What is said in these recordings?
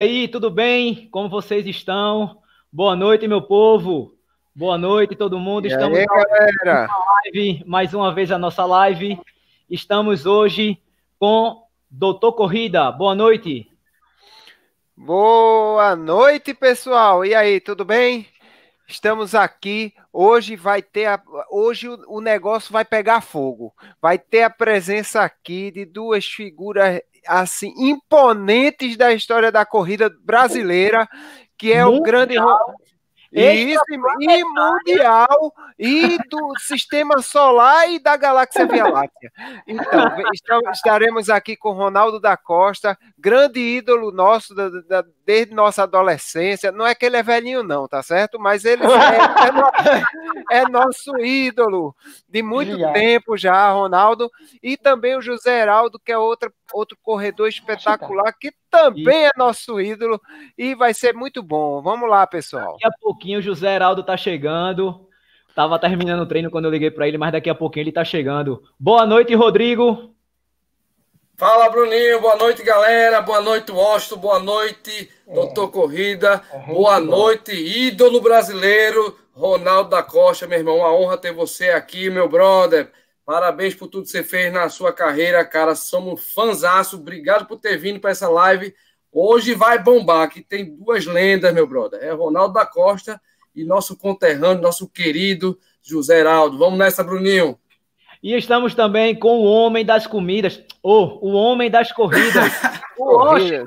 aí, tudo bem? Como vocês estão? Boa noite, meu povo. Boa noite, todo mundo. E Estamos aí, galera? live, mais uma vez a nossa live. Estamos hoje com Doutor Corrida. Boa noite. Boa noite, pessoal. E aí, tudo bem? Estamos aqui. Hoje vai ter a, hoje o, o negócio vai pegar fogo. Vai ter a presença aqui de duas figuras assim imponentes da história da corrida brasileira, que é o grande isso, e mundial, e do sistema solar e da galáxia Via Láctea. Então, estaremos aqui com Ronaldo da Costa, grande ídolo nosso da, da, desde nossa adolescência. Não é que ele é velhinho, não, tá certo? Mas ele é, é, é nosso ídolo de muito tempo já, Ronaldo. E também o José Heraldo, que é outra, outro corredor espetacular, que também é nosso ídolo e vai ser muito bom. Vamos lá, pessoal. Daqui a pouquinho o José Heraldo tá chegando. Tava terminando o treino quando eu liguei para ele, mas daqui a pouquinho ele tá chegando. Boa noite, Rodrigo. Fala, Bruninho. Boa noite, galera. Boa noite, Washington. Boa noite, é. Doutor Corrida. É Boa noite, ídolo brasileiro, Ronaldo da Costa, meu irmão. Uma honra ter você aqui, meu brother. Parabéns por tudo que você fez na sua carreira, cara. Somos fãzaço. Obrigado por ter vindo para essa live. Hoje vai bombar, que tem duas lendas, meu brother. É Ronaldo da Costa e nosso conterrâneo, nosso querido José Heraldo. Vamos nessa, Bruninho. E estamos também com o homem das comidas, ou oh, o homem das corridas, o Washington.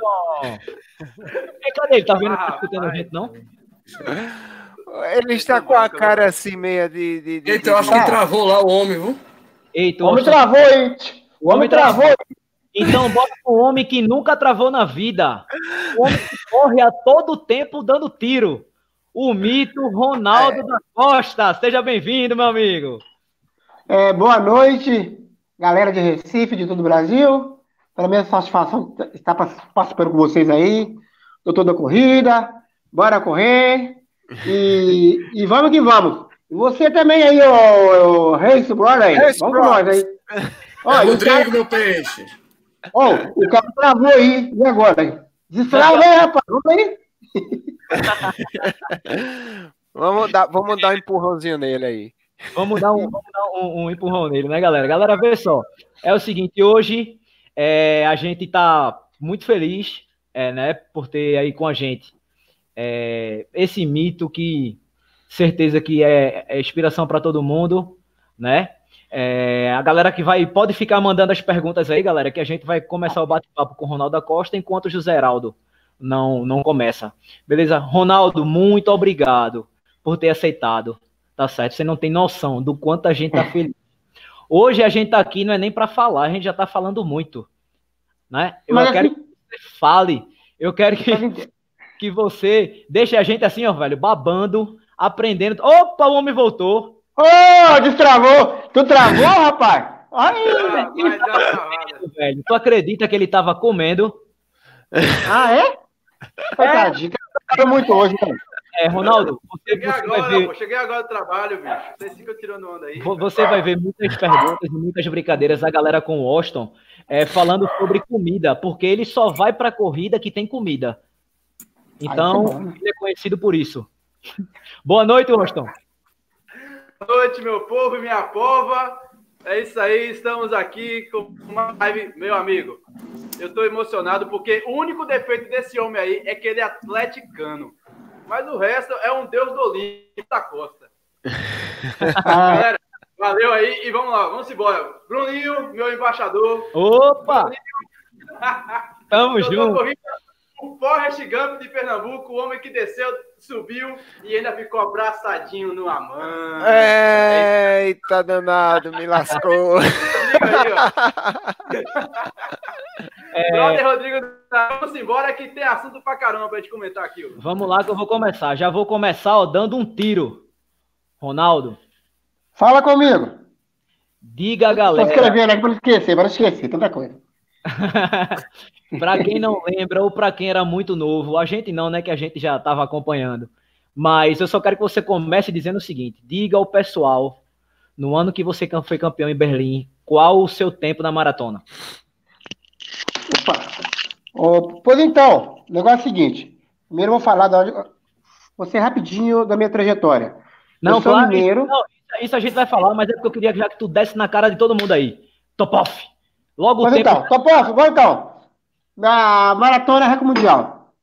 cadê ele? Tá vendo que tá escutando a gente, não? Ele está com a cara assim, meia de. de, de então, acho que travou lá o homem, viu? Eita, o homem travou, hein? O homem travou. Então bota o homem que nunca travou na vida. O homem que corre a todo tempo dando tiro. O mito Ronaldo é. da Costa. Seja bem-vindo, meu amigo. É, boa noite, galera de Recife, de todo o Brasil. Para mim é satisfação estar participando com vocês aí. Doutor da corrida. Bora correr. E, e vamos que vamos. E você também aí, ô, Race Brother aí. Race Vamos com nós aí. Ó, Rodrigo, cara... meu peixe. Ó, o cara travou aí. E agora? Destrava aí, rapaz. Vamos aí. vamos, dar, vamos dar um empurrãozinho nele aí. Vamos dar, um, vamos dar um, um, empurrão nele, né, galera? Galera, vê só. É o seguinte, hoje é, a gente tá muito feliz, é, né, por ter aí com a gente é, esse mito que certeza que é, é inspiração para todo mundo, né? É, a galera que vai pode ficar mandando as perguntas aí, galera, que a gente vai começar o bate-papo com o Ronaldo Costa enquanto o José Heraldo não, não começa. Beleza? Ronaldo, muito obrigado por ter aceitado. Tá certo? Você não tem noção do quanto a gente tá feliz. Hoje a gente tá aqui não é nem para falar, a gente já tá falando muito, né? Eu, eu quero assim... que você fale, eu quero que, que você deixe a gente assim, ó, velho, babando aprendendo. Opa, o homem voltou. Ô, oh, destravou! Tu travou, rapaz? Aí, ah, velho. Tu acredita que ele tava comendo? Ah, é? Coitadinho, é. muito hoje, mano. É, Ronaldo, você, cheguei, você agora, vai ver... Pô, cheguei agora do trabalho, bicho. Vocês ficam tirando onda aí. Você vai ver muitas perguntas e muitas brincadeiras a galera com o Austin é, falando sobre comida, porque ele só vai pra corrida que tem comida. Então, ele é conhecido por isso. Boa noite, Rostão. Boa noite, meu povo e minha pova. É isso aí, estamos aqui com uma live, meu amigo. Eu estou emocionado porque o único defeito desse homem aí é que ele é atleticano. Mas o resto é um deus do Olimpo da Costa. Galera, valeu aí e vamos lá, vamos embora. Bruninho, meu embaixador. Opa! Bruninho. Tamo junto. Corrida, o Forrest Gump de Pernambuco, o homem que desceu, subiu e ainda ficou abraçadinho no Amã. Eita, danado, me lascou. é... Brother Rodrigo, vamos embora que tem assunto pra caramba pra gente comentar aqui. Vamos lá que eu vou começar. Já vou começar ó, dando um tiro. Ronaldo. Fala comigo. Diga a galera. Tô escrevendo aqui pra esquecer, para esquecer tanta coisa. para quem não lembra ou para quem era muito novo, a gente não, né, que a gente já estava acompanhando. Mas eu só quero que você comece dizendo o seguinte: diga ao pessoal, no ano que você foi campeão em Berlim, qual o seu tempo na maratona? Opa, Oh, pois então, o negócio é o seguinte. Primeiro eu vou falar da vou ser rapidinho da minha trajetória. Não, eu claro, mineiro. Não, isso a gente vai falar, mas é porque eu queria já que tu desse na cara de todo mundo aí. Topoff. Logo Mas o tempo. então, Topoff, vamos então. Na Maratona Recorde Mundial.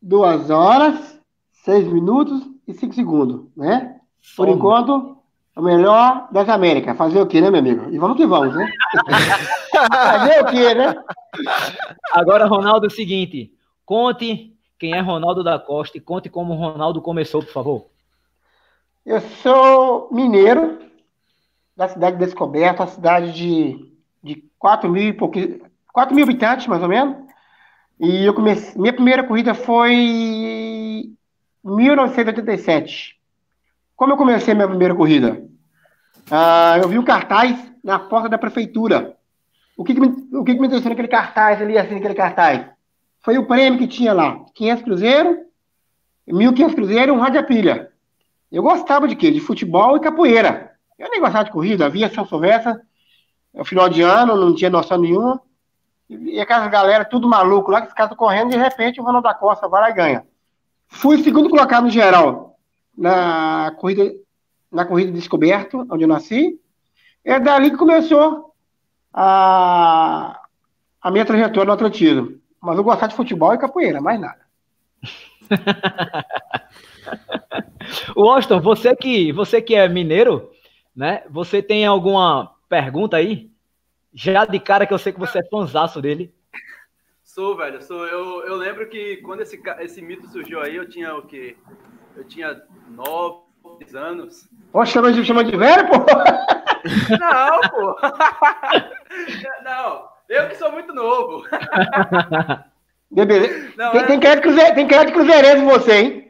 Duas horas, seis minutos e cinco segundos, né? Por enquanto, o melhor das Américas. Fazer o quê, né, meu amigo? E vamos que vamos, né? Fazer o quê, né? Agora, Ronaldo, é o seguinte. Conte quem é Ronaldo da Costa e conte como o Ronaldo começou, por favor. Eu sou mineiro, da cidade de Descoberta, uma cidade de, de 4 mil e pouquinho, 4 mil habitantes, mais ou menos. E eu comecei, minha primeira corrida foi em 1987. Como eu comecei minha primeira corrida? Ah, eu vi um cartaz na porta da prefeitura. O que, que me, o que, que me interessou naquele cartaz ali, assim, naquele cartaz? Foi o prêmio que tinha lá, 500 cruzeiro, 1.500 cruzeiro e um rádio a pilha. Eu gostava de quê? De futebol e capoeira. Eu nem gostava de corrida, havia São Silvestre, no final de ano, não tinha noção nenhuma. E aquelas galera tudo maluco lá, que estão correndo, de repente o Ronaldo da Costa vai lá e ganha. Fui segundo colocado no geral na corrida, na corrida de descoberto, onde eu nasci. É dali que começou a, a minha trajetória no atletismo. Mas eu gostava de futebol e capoeira, mais nada. Austin, você que, você que é mineiro, né? Você tem alguma pergunta aí? Já de cara que eu sei que você é fãzaço dele. Sou, velho, sou. Eu, eu lembro que quando esse, esse mito surgiu aí, eu tinha o quê? Eu tinha nove anos. Poxa, chama de, chama de velho, pô? Não, pô! Não, eu que sou muito novo. Beleza. Não, Tem, é- tem, cara de cruze- tem cara de cruzeirense você, hein?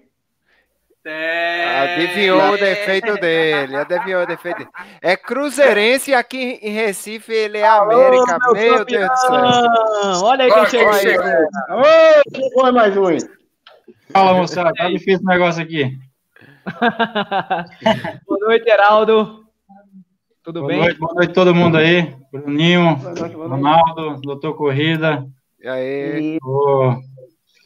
Adivinhou o defeito dele, adivinhou o defeito dele. É cruzeirense e aqui em Recife ele é América, Ô, meu Deus do céu. Olha aí quem chegou. Ô, chegou mais um? Fala, moçada. Tá difícil o negócio aqui. Boa noite, Heraldo. Tudo Boa bem? noite, boa noite a todo mundo aí. Bruninho, Boa noite, boa noite. Ronaldo, Doutor Corrida. E aí? E-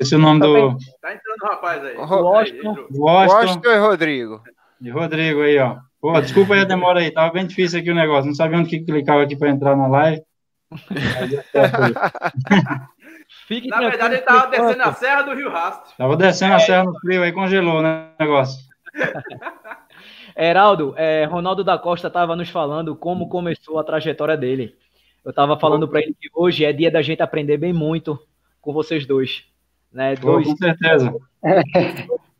o- Esqueci o nome do Tá entrando o rapaz aí. Washington. Washington Washington e Rodrigo. e Rodrigo aí, ó. Pô, desculpa aí a demora aí. Tava bem difícil aqui o negócio. Não sabia onde que clicava aqui pra entrar na live. Fique Na verdade, ele tava descendo a serra do Rio Rastro. Tava descendo a serra no frio aí, congelou né, o negócio. Heraldo, é, Ronaldo da Costa estava nos falando como começou a trajetória dele. Eu estava falando para ele que hoje é dia da gente aprender bem muito com vocês dois. Né? Pô, Dois com certeza. É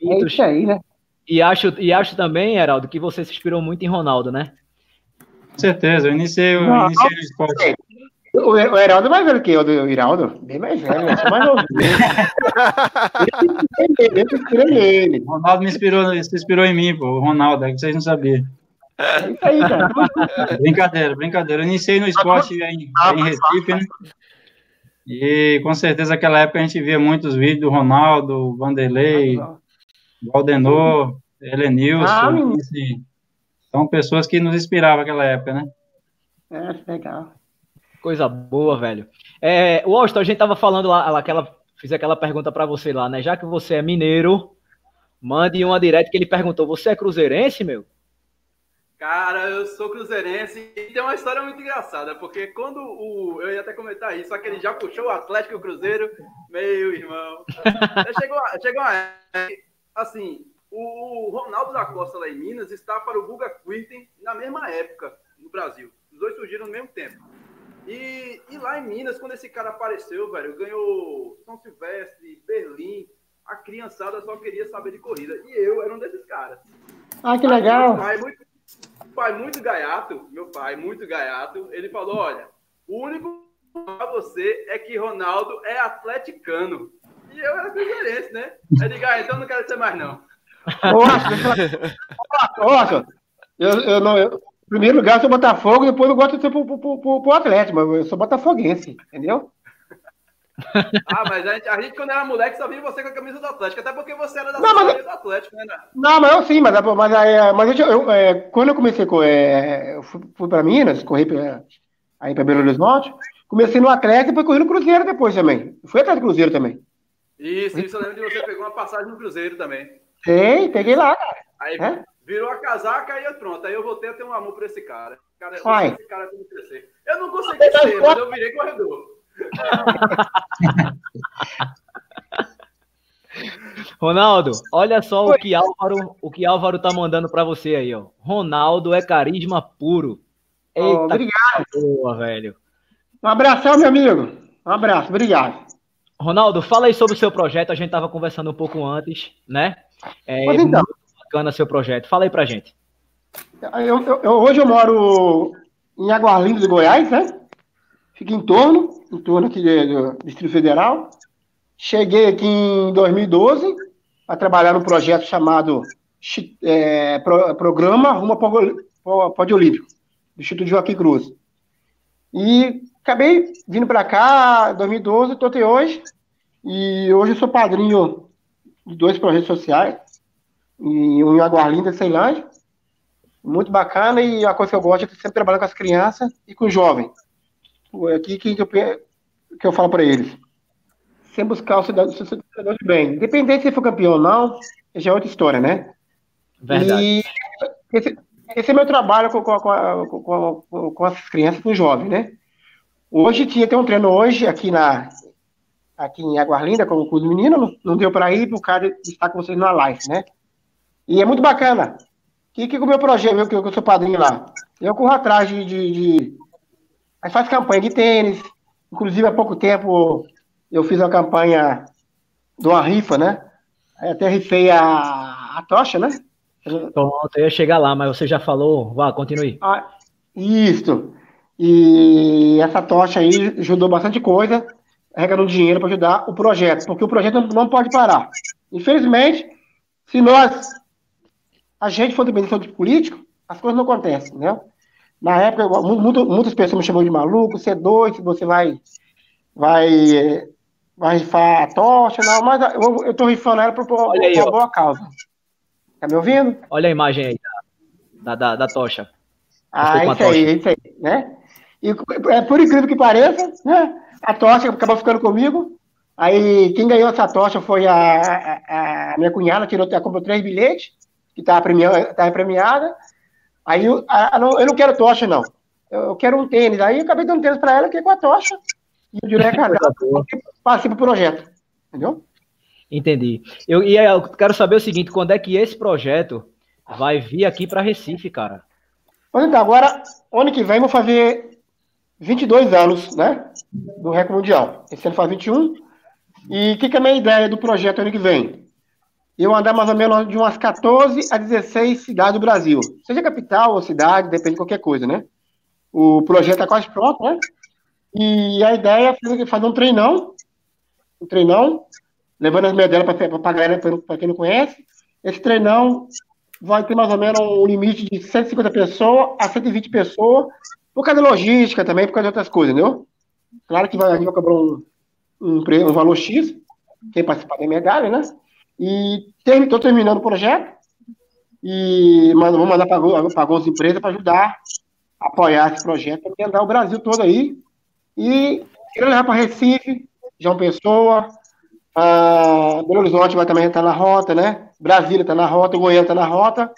mitos. isso aí, né? E acho, e acho também, Heraldo, que você se inspirou muito em Ronaldo, né? Com certeza. Eu iniciei, eu Não, iniciei no esporte. O, o Heraldo é mais velho que eu, o Iraldo. Bem mais velho, eu sou mais novinho. Eu tô inspirando nele. O Ronaldo me inspirou, se inspirou em mim, pô. O Ronaldo, é que vocês não sabiam. É isso aí, cara. Brincadeira, brincadeira. Eu iniciei no esporte em, em Recife, né? E com certeza naquela época a gente via muitos vídeos do Ronaldo, Vanderlei, Valdenor, Helenilson. Ah, assim, são pessoas que nos inspiravam naquela época, né? É, legal. Coisa boa, velho. É, o Austin, a gente tava falando lá, lá aquela, fiz aquela pergunta para você lá, né? Já que você é mineiro, mande uma direta que ele perguntou: você é cruzeirense, meu? Cara, eu sou cruzeirense e tem uma história muito engraçada, porque quando o. Eu ia até comentar isso, só que ele já puxou o Atlético e o Cruzeiro, meu irmão. chegou, chegou a. Assim, o Ronaldo da Costa lá em Minas está para o Guga Quirten na mesma época no Brasil. Os dois surgiram no mesmo tempo. E, e lá em Minas, quando esse cara apareceu, velho, ganhou São Silvestre, Berlim, a criançada só queria saber de corrida. E eu era um desses caras. Ah, que legal. pai, muito, pai muito gaiato, meu pai muito gaiato, ele falou, olha, o único pra você é que Ronaldo é atleticano. E eu era cruzeirense, né? Eu digo, ah, então não quero ser mais não. Deixa eu eu, não. Eu, primeiro lugar, eu sou Botafogo, depois eu gosto de ser pro, pro, pro, pro Atlético, mas eu sou botafoguense, entendeu? Ah, mas a gente, a gente, quando era moleque só via você com a camisa do Atlético, até porque você era da Não, mas- camisa do Atlético, né? Não, mas eu sim, mas, mas, mas, mas eu, eu, é, quando eu comecei, com, é, eu fui, fui para Minas, corri pra, aí para Belo Horizonte, Comecei no Atlético e depois corri no Cruzeiro depois também. Fui atrás do Cruzeiro também. Isso, isso eu lembro de você pegou uma passagem no Cruzeiro também. Tem, peguei lá, cara. Aí É? virou a casaca e pronto. Aí eu voltei a ter um amor por esse cara. cara esse cara tem que crescer. Eu não consegui ser, mas eu virei corredor. Ronaldo, olha só o que Álvaro, o que Álvaro tá mandando pra você aí, ó. Ronaldo é carisma puro. Eita, obrigado. boa, velho. Um abração, meu amigo. Um abraço, obrigado. Ronaldo, fala aí sobre o seu projeto. A gente tava conversando um pouco antes, né? É Pois então. muito bacana seu projeto. Fala aí pra gente. Eu- eu- eu- hoje eu moro em Águas Lindas de Goiás, né? Fico em torno, em torno aqui do, Distrito Federal. Cheguei aqui em 2012 a trabalhar num projeto chamado é, Pro- Programa Rumo ao Pódio- Pó- Pódio Olímpico, do Instituto Joaquim Cruz. E acabei vindo para cá em 2012, estou até hoje. E hoje eu sou padrinho de dois projetos sociais, e um em Águas Lindas, Ceilândia. Muito bacana e a coisa que eu gosto é sempre trabalhar com as crianças e com os jovens. Aqui que eu, pe- que eu falo para eles. Sem buscar o cidadão, cidadão de bem. Independente se for campeão ou não, já é outra história, né? Verdade. E esse, esse é meu trabalho com, com, com, com, com, as crianças com os jovens, né? Hoje tinha até um treino hoje aqui na aqui em Águas Lindas com, com os meninos, não, não deu para ir por causa de estar com vocês na live, né? E é muito bacana. O que, que o meu projeto, eu, que eu sou padrinho lá? Eu corro atrás de. de, de... Aí faz campanha de tênis. Inclusive, há pouco tempo eu fiz uma campanha de uma rifa, né? Aí até rifei a, a tocha, né? Pronto, eu ia chegar lá, mas você já falou. Vá, continue. Ah, isso. E essa tocha aí ajudou bastante coisa, arrecadando dinheiro para ajudar o projeto, porque o projeto não, não pode parar. Infelizmente, se nós, a gente for dependente de político, as coisas não acontecem, né? Na época, mu- muito- muitas pessoas me chamam de maluco, você é doido, você vai, vai, vai rifar a tocha, não, mas eu, eu tô rifando ela por, por, aí, boa causa. Tá me ouvindo? Olha a imagem aí da, da, da, tocha. Ah, isso aí, isso aí, né? E é, por incrível que pareça, né? A tocha acabou ficando comigo. Aí quem ganhou essa tocha foi a, a- a minha cunhada, tirou, comprou três bilhetes, que estava premiada, tava premiada. Aí eu, a- não- eu não quero tocha, não. Eu, eu quero um tênis. Aí eu acabei dando tênis para ela, que é com a tocha. E o arrecadado, passei pro projeto. Entendeu? Entendi. Eu, e aí, eu quero saber o seguinte: quando é que esse projeto vai vir aqui para Recife, cara? Então, agora, ano que vem, vou fazer 22 anos, né? Do recorde mundial. Esse ano faz 21. E o que, que é a minha ideia do projeto ano que vem? Eu andar mais ou menos de umas 14 a 16 cidades do Brasil. Seja capital ou cidade, depende de qualquer coisa, né? O projeto está quase pronto, né? E a ideia é fazer, um treinão. Um treinão, levando as medalhas para a galera, para quem não conhece. Esse treinão vai ter mais ou menos um limite de 150 pessoas a 120 pessoas, por causa da logística também, por causa de outras coisas, entendeu? Claro que vai, a gente vai cobrar um, um, um valor X, quem participar da medalha, né? E estou terminando o projeto e mando- vou mandar para algumas empresas para ajudar a apoiar esse projeto, para andar o Brasil todo aí. E quero levar para Recife, João Pessoa, ah, Belo Horizonte vai também estar na rota, né? Brasília está na rota, Goiânia está na rota,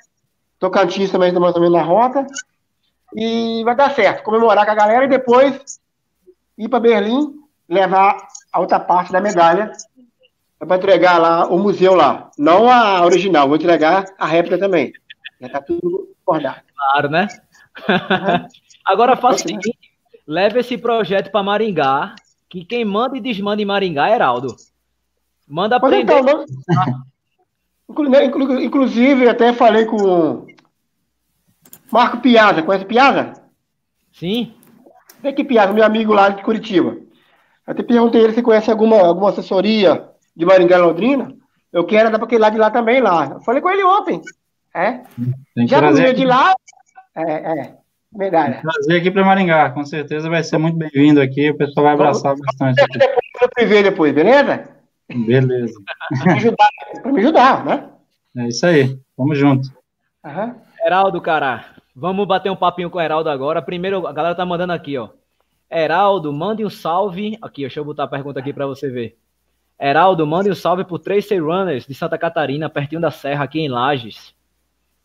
Tocantins também está mais ou menos na rota. E vai dar certo, comemorar com a galera e depois ir para Berlim, levar a outra parte da medalha para entregar lá o museu lá. Não a original, vou entregar a réplica também. Já está tudo acordado. Claro, né? Agora faça o seguinte: leve esse projeto para Maringá, que quem manda e desmanda em Maringá é Heraldo. Manda Pois aprender. então, não- né, inclu- Inclusive, até falei com Marco Piazza, conhece Piazza? Sim? Vem aqui, Piazza, meu amigo lá de Curitiba. Até perguntei ele se conhece alguma, alguma assessoria de Maringá Londrina. Eu quero andar para aquele lado de lá também, lá. Eu falei com ele ontem. É? Já comi de lá. É, é. Medalha. trazer aqui para Maringá. Com certeza vai ser muito bem-vindo aqui. O pessoal vai abraçar bastante aqui. Depois eu privê depois, beleza? Beleza. Pra me ajudar, pra me ajudar né? É isso aí. Tamo junto. Aham. Heraldo, cara. Vamos bater um papinho com o Heraldo agora. Primeiro, a galera tá mandando aqui, ó. Heraldo, mande um salve. Aqui, deixa eu botar a pergunta aqui para você ver. Heraldo, mande um salve pro Tracer Runners de Santa Catarina, pertinho da Serra, aqui em Lages.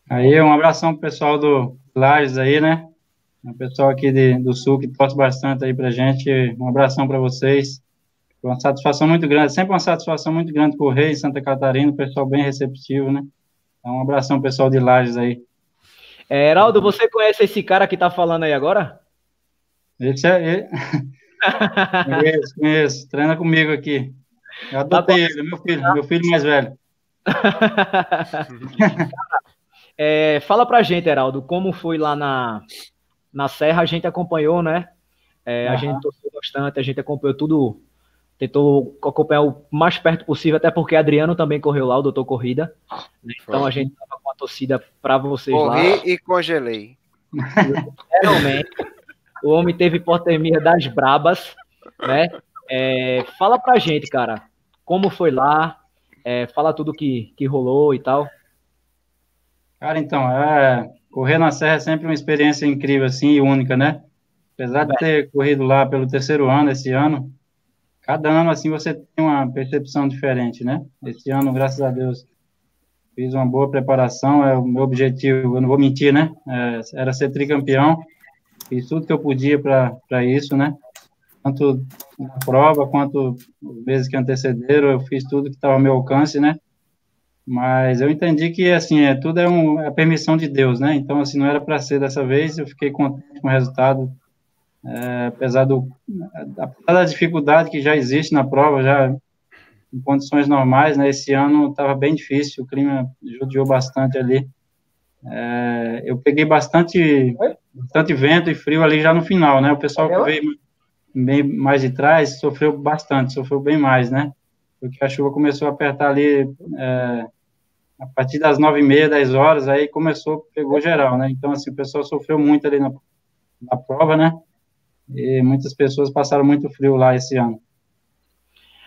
Aí, um abração pro pessoal do Lages aí, né? O pessoal aqui de, do Sul que torce bastante aí pra gente. Um abração para vocês. Uma satisfação muito grande, sempre uma satisfação muito grande correr em Santa Catarina, o pessoal bem receptivo, né? Então, um abração, pessoal de Lages aí. É, Heraldo, você conhece esse cara que tá falando aí agora? Esse é ele. conheço, conheço. Treina comigo aqui. Eu adotei ele, meu filho, meu filho mais velho. é, fala pra gente, Heraldo, como foi lá na, na Serra, a gente acompanhou, né? É, uhum. A gente torceu bastante, a gente acompanhou tudo, tentou acompanhar o mais perto possível, até porque Adriano também correu lá, o Doutor Corrida. Né? Então a gente tava com a torcida para vocês Corri lá. Corri e congelei. Realmente. o homem teve hipotermia das brabas, né? É, fala pra gente, cara, como foi lá, é, fala tudo que, que rolou e tal. Cara, então, é, correr na serra é sempre uma experiência incrível, assim, e única, né? Apesar de ter corrido lá pelo terceiro ano esse ano, cada ano, assim, você tem uma percepção diferente, né? Esse ano, graças a Deus, fiz uma boa preparação, é o meu objetivo, eu não vou mentir, né? É, era ser tricampeão, fiz tudo que eu podia para isso, né? Tanto na prova quanto meses que antecederam, eu fiz tudo que estava ao meu alcance, né? Mas eu entendi que, assim, é, tudo é, um, é a permissão de Deus, né? Então, assim, não era para ser dessa vez, eu fiquei contente com o resultado, é, apesar, do, apesar da dificuldade que já existe na prova, já em condições normais, né? Esse ano estava bem difícil, o clima judiou bastante ali. É, eu peguei bastante, bastante vento e frio ali já no final, né? O pessoal que veio bem mais de trás sofreu bastante, sofreu bem mais, né? Porque a chuva começou a apertar ali é, a partir das nove e meia, dez horas, aí começou, pegou geral, né? Então, assim, o pessoal sofreu muito ali na, na prova, né? E muitas pessoas passaram muito frio lá esse ano.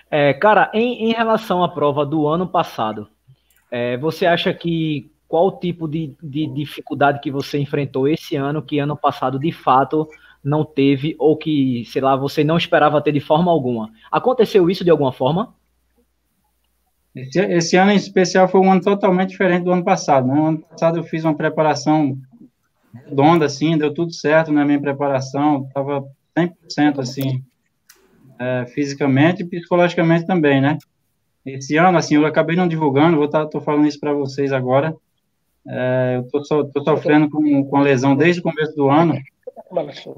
É, cara, em, em relação à prova do ano passado, é, você acha que qual tipo de, de dificuldade que você enfrentou esse ano que ano passado de fato não teve ou que, sei lá, você não esperava ter de forma alguma? Aconteceu isso de alguma forma? Esse, esse, ano em especial foi um ano totalmente diferente do ano passado. Né? No ano passado eu fiz uma preparação redonda, assim, deu tudo certo na minha preparação, estava 100% assim, é, fisicamente e psicologicamente também, né? Esse ano, assim, eu acabei não divulgando, vou estar, tá, falando isso para vocês agora. É, eu tô, tô sofrendo com, com lesão desde o começo do ano.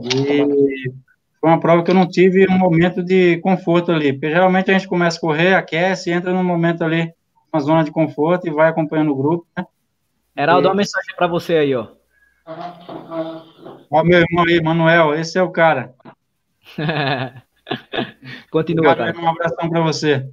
E foi uma prova que eu não tive um momento de conforto ali, porque geralmente a gente começa a correr, aquece, entra num momento ali, uma zona de conforto e vai acompanhando o grupo, né? Heraldo, e... uma mensagem para você aí, ó. Ó, meu irmão aí, Manuel, esse é o cara. Continua, cara. Um abração para você.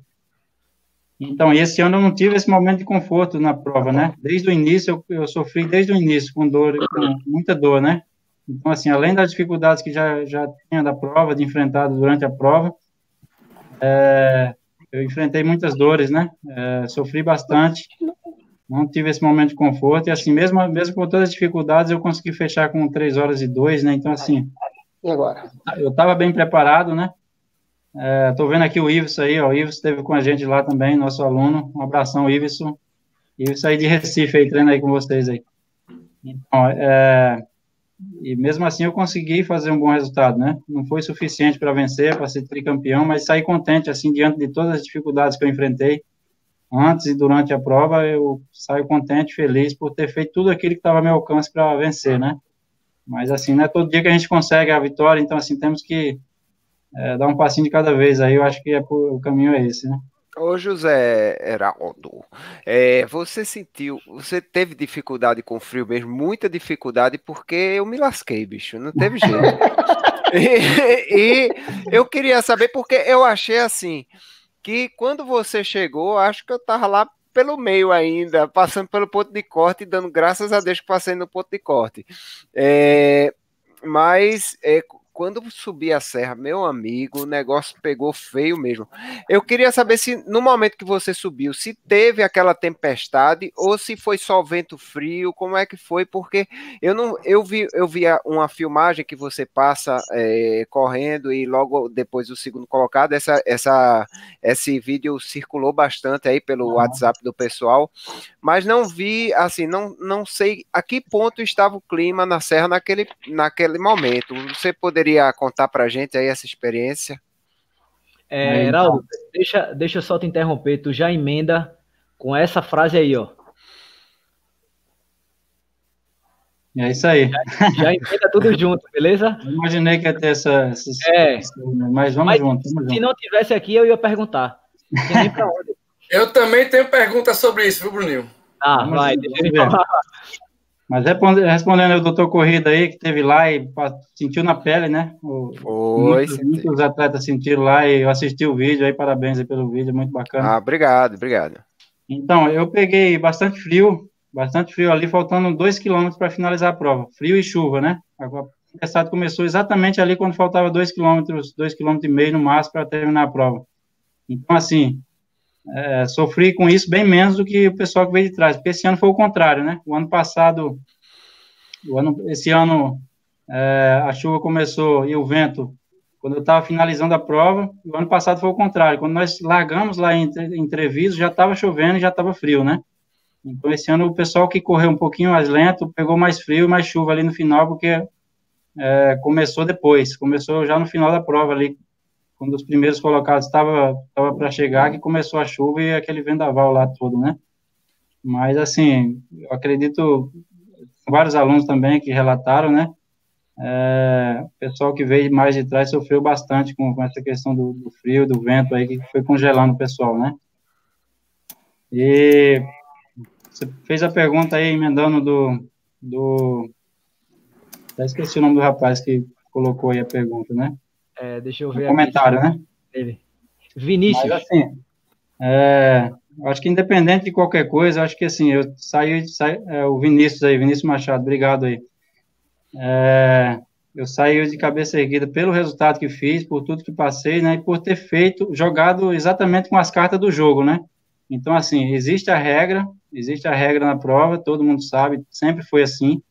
Então, esse ano eu não tive esse momento de conforto na prova, né? Desde o início, eu, eu sofri desde o início com dor, com muita dor, né? Então, assim, além das dificuldades que já, já tinha da prova, de enfrentar durante a prova, é, eu enfrentei muitas dores, né? É, sofri bastante, não tive esse momento de conforto, e assim, mesmo, mesmo com todas as dificuldades, eu consegui fechar com 3 horas e 2, né? Então, assim, e agora? eu estava bem preparado, né? Estou é, vendo aqui o Ives aí, ó, o Ives esteve com a gente lá também, nosso aluno, um abração, Ives, Ives aí de Recife, aí, treina aí com vocês aí. Então, é, e mesmo assim eu consegui fazer um bom resultado, né? Não foi suficiente para vencer, para ser tricampeão, mas saí contente, assim, diante de todas as dificuldades que eu enfrentei antes e durante a prova, eu saio contente, feliz por ter feito tudo aquilo que estava ao meu alcance para vencer, né? Mas, assim, não é todo dia que a gente consegue a vitória, então, assim, temos que é, dar um passinho de cada vez, aí eu acho que é por, o caminho é esse, né? Ô José Heraldo, é, você sentiu, você teve dificuldade com frio mesmo, muita dificuldade, porque eu me lasquei, bicho, não teve jeito. e, e, eu queria saber, porque eu achei assim, que quando você chegou, acho que eu tava lá pelo meio ainda, passando pelo ponto de corte, dando graças a Deus que passei no ponto de corte. É, mas é, quando subi a serra, meu amigo, o negócio pegou feio mesmo. Eu queria saber se no momento que você subiu, se teve aquela tempestade ou se foi só vento frio, como é que foi? Porque eu não, eu vi, eu vi uma filmagem que você passa é, correndo e logo depois o segundo colocado, essa, essa, esse vídeo circulou bastante aí pelo. WhatsApp do pessoal, mas não vi, assim, não, não sei a que ponto estava o clima na serra naquele, naquele momento. Você poderia contar para a gente aí essa experiência? É, Heraldo, deixa, deixa eu só te interromper, tu já emenda com essa frase aí, ó. É isso aí. Já, já emenda tudo junto, beleza? Eu imaginei que ia ter essa. essa é. mas vamos mas, junto. Vamos se junto. não tivesse aqui, eu ia perguntar. eu também tenho pergunta sobre isso, viu, Bruninho? Ah, vamos vai, deixa eu falar. Mas respondendo ao doutor Corrida aí, que teve lá e sentiu na pele, né? O, Foi, muitos, muitos, atletas sentiram lá e eu assisti o vídeo aí, parabéns aí pelo vídeo, muito bacana. Ah, obrigado, obrigado. Então, eu peguei bastante frio, bastante frio ali, faltando dois quilômetros para finalizar a prova. Frio e chuva, né? A tempestade começou exatamente ali quando faltava dois quilômetros, dois quilômetros e meio no máximo para terminar a prova. Então, assim, é, sofri com isso bem menos do que o pessoal que veio de trás, porque esse ano foi o contrário, né? O ano passado, o ano, esse ano é, a chuva começou e o vento, quando eu estava finalizando a prova, o ano passado foi o contrário, quando nós largamos lá em, Treviso, já estava chovendo e já estava frio, né? Então, esse ano o pessoal que correu um pouquinho mais lento, pegou mais frio e mais chuva ali no final, porque é, começou depois, começou já no final da prova ali, quando os primeiros colocados estava tava para chegar, que começou a chuva e aquele vendaval lá todo, né? Mas, assim, eu acredito, vários alunos também que relataram, né? É, pessoal que veio mais de trás sofreu bastante com, com essa questão do, do, frio, do vento aí, que foi congelando o pessoal, né? E você fez a pergunta aí, emendando do, do... Já esqueci o nome do rapaz que colocou aí a pergunta, né? É, deixa eu ver. Um comentário, né? Ele. Vinícius. Mas, assim, é, acho que independente de qualquer coisa, acho que assim, eu saí, saí, é, o Vinícius aí, Vinícius Machado, obrigado aí. É, eu saí de cabeça erguida pelo resultado que fiz, por tudo que passei, né, e por ter feito, jogado exatamente com as cartas do jogo, né. Então, assim, existe a regra, existe a regra na prova, todo mundo sabe, sempre foi assim.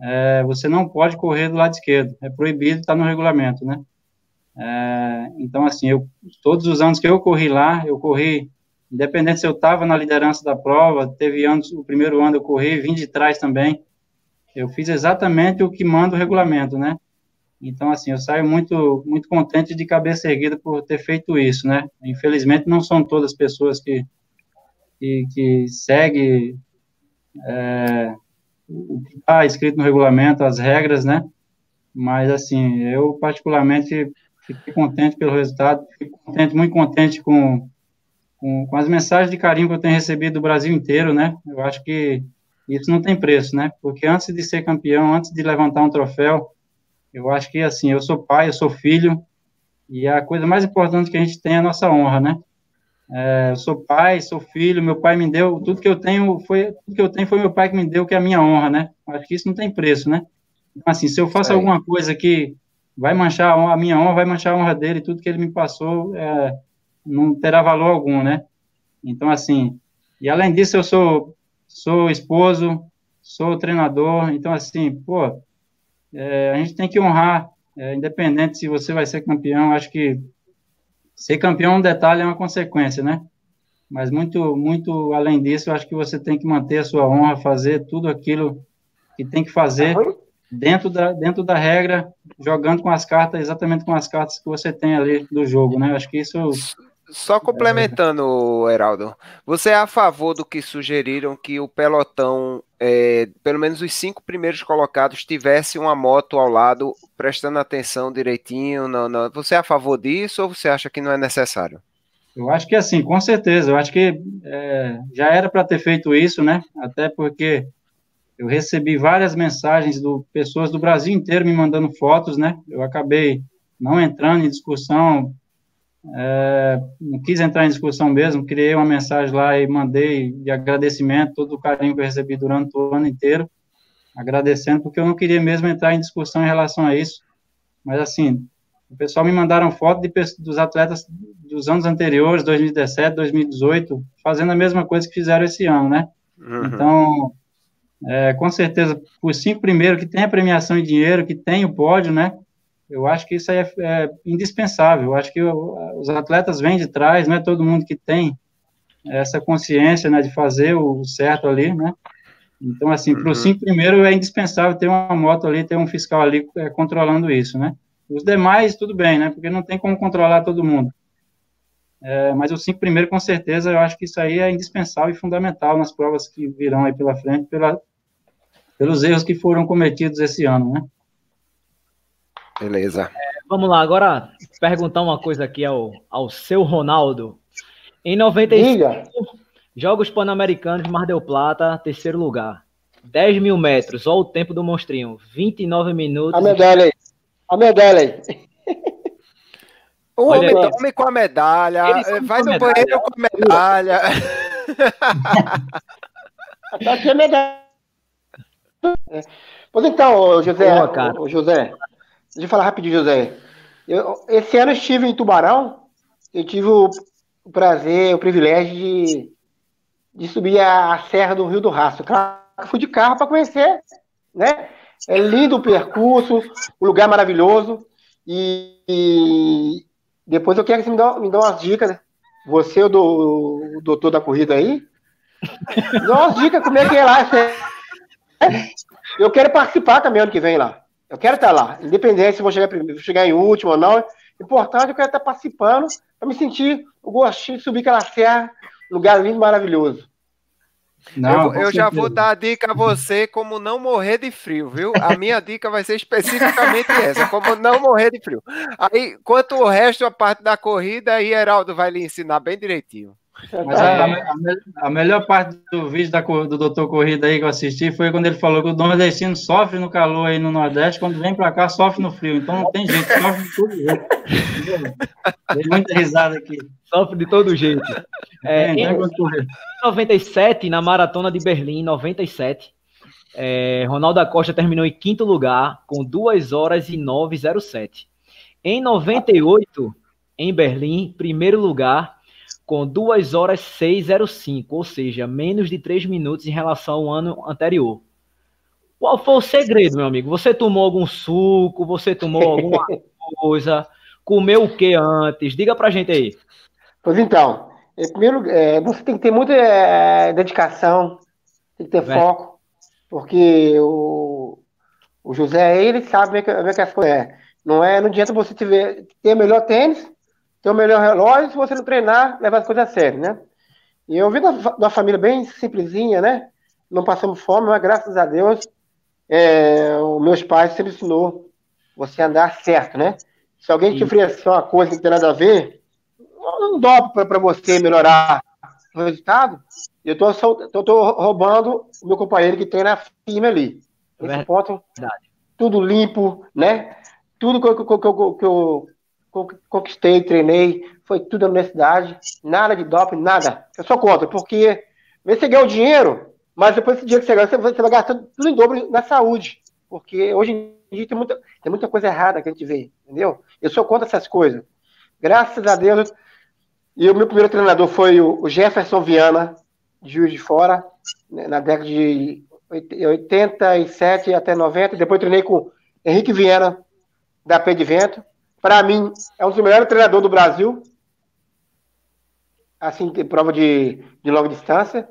É, você não pode correr do lado esquerdo, é proibido, está no regulamento, né. É, então, assim, eu, todos os anos que eu corri lá, eu corri, independente se eu estava na liderança da prova, teve anos, o primeiro ano eu corri, vim de trás também, eu fiz exatamente o que manda o regulamento, né? Então, assim, eu saio muito, muito contente de cabeça erguida por ter feito isso, né? Infelizmente, não são todas as pessoas que, que, que seguem é, o que está escrito no regulamento, as regras, né? Mas, assim, eu particularmente Fiquei contente pelo resultado, fico contente, muito contente com, com, com, as mensagens de carinho que eu tenho recebido do Brasil inteiro, né? Eu acho que isso não tem preço, né? Porque antes de ser campeão, antes de levantar um troféu, eu acho que, assim, eu sou pai, eu sou filho, e a coisa mais importante que a gente tem é a nossa honra, né? É, eu sou pai, sou filho, meu pai me deu, tudo que eu tenho foi, tudo que eu tenho foi meu pai que me deu, que é a minha honra, né? Acho que isso não tem preço, né? Então, assim, se eu faço alguma coisa que vai manchar a minha honra, vai manchar a honra dele, tudo que ele me passou é, não terá valor algum, né? Então, assim, e além disso, eu sou, sou esposo, sou treinador, então, assim, pô, é, a gente tem que honrar, é, independente se você vai ser campeão, acho que ser campeão é um detalhe, é uma consequência, né? Mas muito, muito além disso, eu acho que você tem que manter a sua honra, fazer tudo aquilo que tem que fazer dentro da, dentro da regra, jogando com as cartas, exatamente com as cartas que você tem ali do jogo, né? Acho que isso. Só complementando, Heraldo, você é a favor do que sugeriram que o pelotão, é, pelo menos os cinco primeiros colocados, tivesse uma moto ao lado, prestando atenção direitinho? Não, não. Você é a favor disso ou você acha que não é necessário? Eu acho que assim, com certeza. Eu acho que é, já era para ter feito isso, né? Até porque eu recebi várias mensagens de pessoas do Brasil inteiro me mandando fotos, né? Eu acabei não entrando em discussão, é, não quis entrar em discussão mesmo, criei uma mensagem lá e mandei de agradecimento, todo o carinho que eu recebi durante o ano inteiro, agradecendo, porque eu não queria mesmo entrar em discussão em relação a isso. Mas assim, o pessoal me mandaram foto de, dos atletas dos anos anteriores, 2017, 2018, fazendo a mesma coisa que fizeram esse ano, né? Uhum. Então, é, com certeza, os cinco primeiros que tem a premiação em dinheiro, que tem o pódio, né? Eu acho que isso é, é indispensável. Eu acho que os atletas vêm de trás, não é todo mundo que tem essa consciência, né, de fazer o certo ali, né? Então, assim, uhum. para os cinco primeiros é indispensável ter uma moto ali, ter um fiscal ali é, controlando isso, né? Os demais, tudo bem, né? Porque não tem como controlar todo mundo. É, mas os cinco primeiros, com certeza, eu acho que isso aí é indispensável e fundamental nas provas que virão aí pela frente, pela, pelos erros que foram cometidos esse ano, né? Beleza. É, vamos lá, agora perguntar uma coisa aqui ao, ao seu Ronaldo. Em 95, Diga. Jogos Pan-Americanos, Mar del Plata, terceiro lugar. 10 mil metros, olha o tempo do monstrinho. 29 minutos. A medalha aí. A medalha aí. O homem tome com a medalha, vai no banheiro com a medalha. Tá aqui a medalha. Pois então, José, Boa, José, deixa eu falar rapidinho, José. Eu, esse ano eu estive em Tubarão, eu tive o, o prazer, o privilégio de, de subir a, a Serra do Rio do Rastro. Claro, fui de carro para conhecer, né? É lindo o percurso, o lugar maravilhoso. E, e depois eu quero que você me dê, me dê umas dicas, né? Você, o, do, o doutor da corrida aí, dá umas dicas como é que é lá. Eu quero participar também ano que vem lá. Eu quero estar lá, independente se vou chegar, chegar em último ou não. Importante, eu quero estar participando para me sentir o gostinho de subir aquela serra, lugar lindo, maravilhoso. Não, eu, eu já vou dar a dica a você como não morrer de frio, viu? A minha dica vai ser especificamente essa, como não morrer de frio. Aí, quanto o resto, a parte da corrida, aí Heraldo vai lhe ensinar bem direitinho. Mas a, a, a, melhor parte do vídeo da, do Doutor Corrida aí que eu assisti foi quando ele falou que o nordestino sofre no calor aí no Nordeste, quando vem para cá sofre no frio. Então não tem jeito, sofre de todo jeito. Tem muita risada aqui. Sofre de todo jeito. É, em 97, na maratona de Berlim, 97, é, Ronaldo Acosta terminou em quinto lugar com 2 horas e 9,07. Em 98, em Berlim, primeiro lugar com 2 horas 605, ou seja, menos de 3 minutos em relação ao ano anterior. Qual foi o segredo, meu amigo? Você tomou algum suco? Você tomou alguma coisa? Comeu o que antes? Diga pra gente aí. Pois então, é, primeiro, é, você tem que ter muita é, dedicação, tem que ter é. foco, porque o, o José, ele sabe como é que as coisas é. Não, é. não adianta você ter, ter melhor tênis, ter o melhor relógio se você não treinar, levar as coisas a sério, né? E eu vim uma família bem simplesinha, né? Não passamos fome, mas graças a Deus, é, os meus pais sempre ensinou você a andar certo, né? Se alguém te oferecer uma coisa que não tem nada a ver, não dá para você melhorar o resultado. Eu estou roubando o meu companheiro que tem na firme ali. Esse ponto, tudo limpo, né? Tudo que, que, que, que eu conquistei, treinei, foi tudo na universidade, nada de doping, nada. Eu sou contra, porque você ganha o dinheiro, mas depois desse dinheiro que você ganha, você vai gastar tudo em dobro na saúde. Porque hoje em dia tem muita, tem muita coisa errada que a gente vê, entendeu? Eu sou contra essas coisas. Graças a Deus. E o meu primeiro treinador foi o Jefferson Viana, de Juiz de Fora, né, na década de 87 até 90. Depois treinei com Henrique Viana, da Pé de Vento para mim, é um dos melhores treinadores do Brasil. Assim, prova de, de longa distância.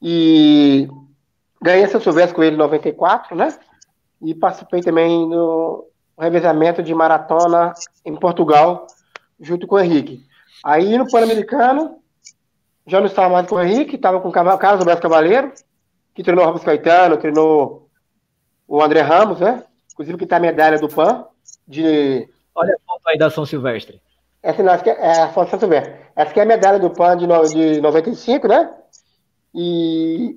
E ganhei São Silvestre com ele em 94, né? E participei também no revezamento de maratona em Portugal, junto com o Henrique. Aí no Pan-Americano, já não estava mais com o Henrique, estava com o Carlos Alberto Cavaleiro, que treinou o Ramos Caetano, treinou o André Ramos, né? Inclusive que está a medalha do PAN, de Olha a foto aí da São Silvestre. Essa, não, essa é a foto São Silvestre. Essa aqui é a medalha do PAN de, no, de 95, né? E,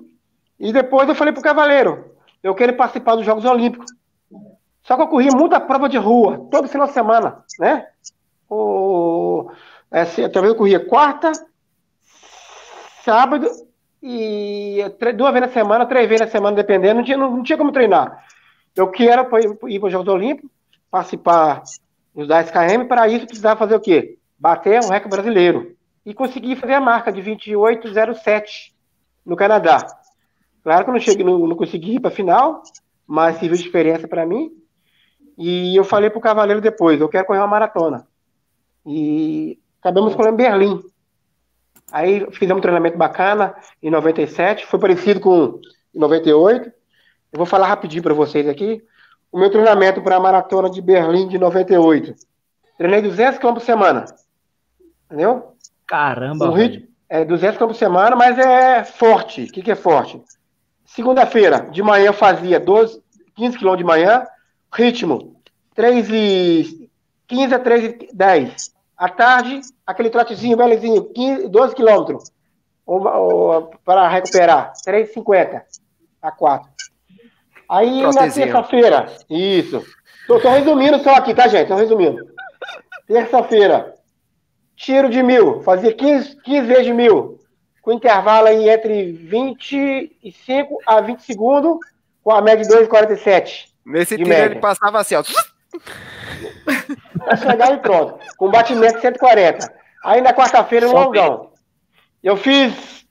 e depois eu falei pro Cavaleiro, eu quero participar dos Jogos Olímpicos. Só que eu corri muita prova de rua, todo final de semana, né? O, essa, talvez eu corria quarta, sábado e duas vezes na semana, três vezes na semana, dependendo, não tinha, não, não tinha como treinar. Eu quero ir para os Jogos Olímpicos, participar dos 10 km, para isso precisava fazer o quê? Bater um recorde brasileiro. E consegui fazer a marca de 28,07 no Canadá. Claro que eu não, cheguei, não, não consegui ir para a final, mas serviu de experiência para mim. E eu falei para o Cavaleiro depois, eu quero correr uma maratona. E acabamos correndo Berlim. Aí fizemos um treinamento bacana em 97, foi parecido com 98. Eu vou falar rapidinho para vocês aqui. O meu treinamento para a maratona de Berlim de 98. Treinei 200 km por semana. Entendeu? Caramba, um ritmo, é 200 km por semana, mas é forte. O que, que é forte? Segunda-feira, de manhã eu fazia 12, 15 km de manhã, ritmo 3 e 15 a 3 e 10. À tarde, aquele trotezinho belezinho, 15, 12 km para recuperar, 3,50 a 4. Aí Trotezinho. na terça-feira, isso. Tô, tô, resumindo só aqui, tá, gente? Tô resumindo. Terça-feira, tiro de mil, fazia 15, 15 vezes de mil, com intervalo aí entre 25 a 20 segundos, com a média de 2,47. Nesse tiro média. ele passava assim, ó. Pra chegar e pronto. Com batimento de 140. Aí na quarta-feira, no longão. Eu fiz.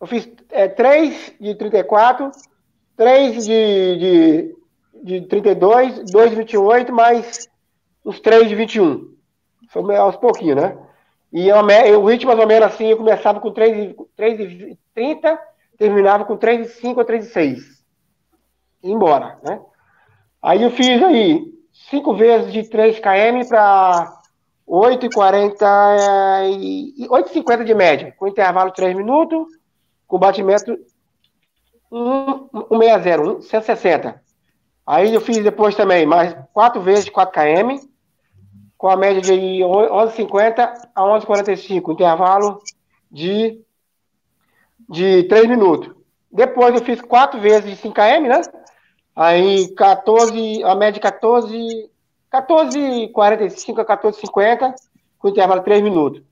Eu fiz é, 3 de 34, 3 de, de, de 32, 2 de 28, mais os 3 de 21. Foi aos pouquinhos, né? E eu, o ritmo mais ou menos assim, eu começava com 3, 3 de 30, terminava com 3 de 5 ou 3 de 6. E embora, né? Aí eu fiz aí 5 vezes de 3 km para 8,40 e 8,50 de média, com intervalo de 3 minutos, com batimento 160, 160. Aí eu fiz depois também mais 4 vezes de 4 km, com a média de 11,50 a 11,45, intervalo de, de 3 minutos. Depois eu fiz 4 vezes de 5 km, né? Aí 14, a média 14, 14,45 a 14,50, com intervalo de 3 minutos.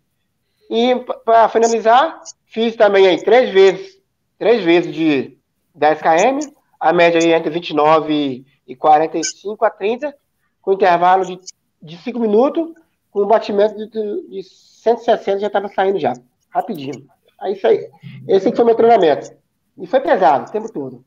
E para finalizar, fiz também aí três vezes, três vezes de 10 km, a média aí entre 29 e 45 a 30, com intervalo de, de 5 minutos, com um batimento de, de 160 já estava saindo já, rapidinho. É isso aí. Esse foi meu treinamento. E foi pesado o tempo todo.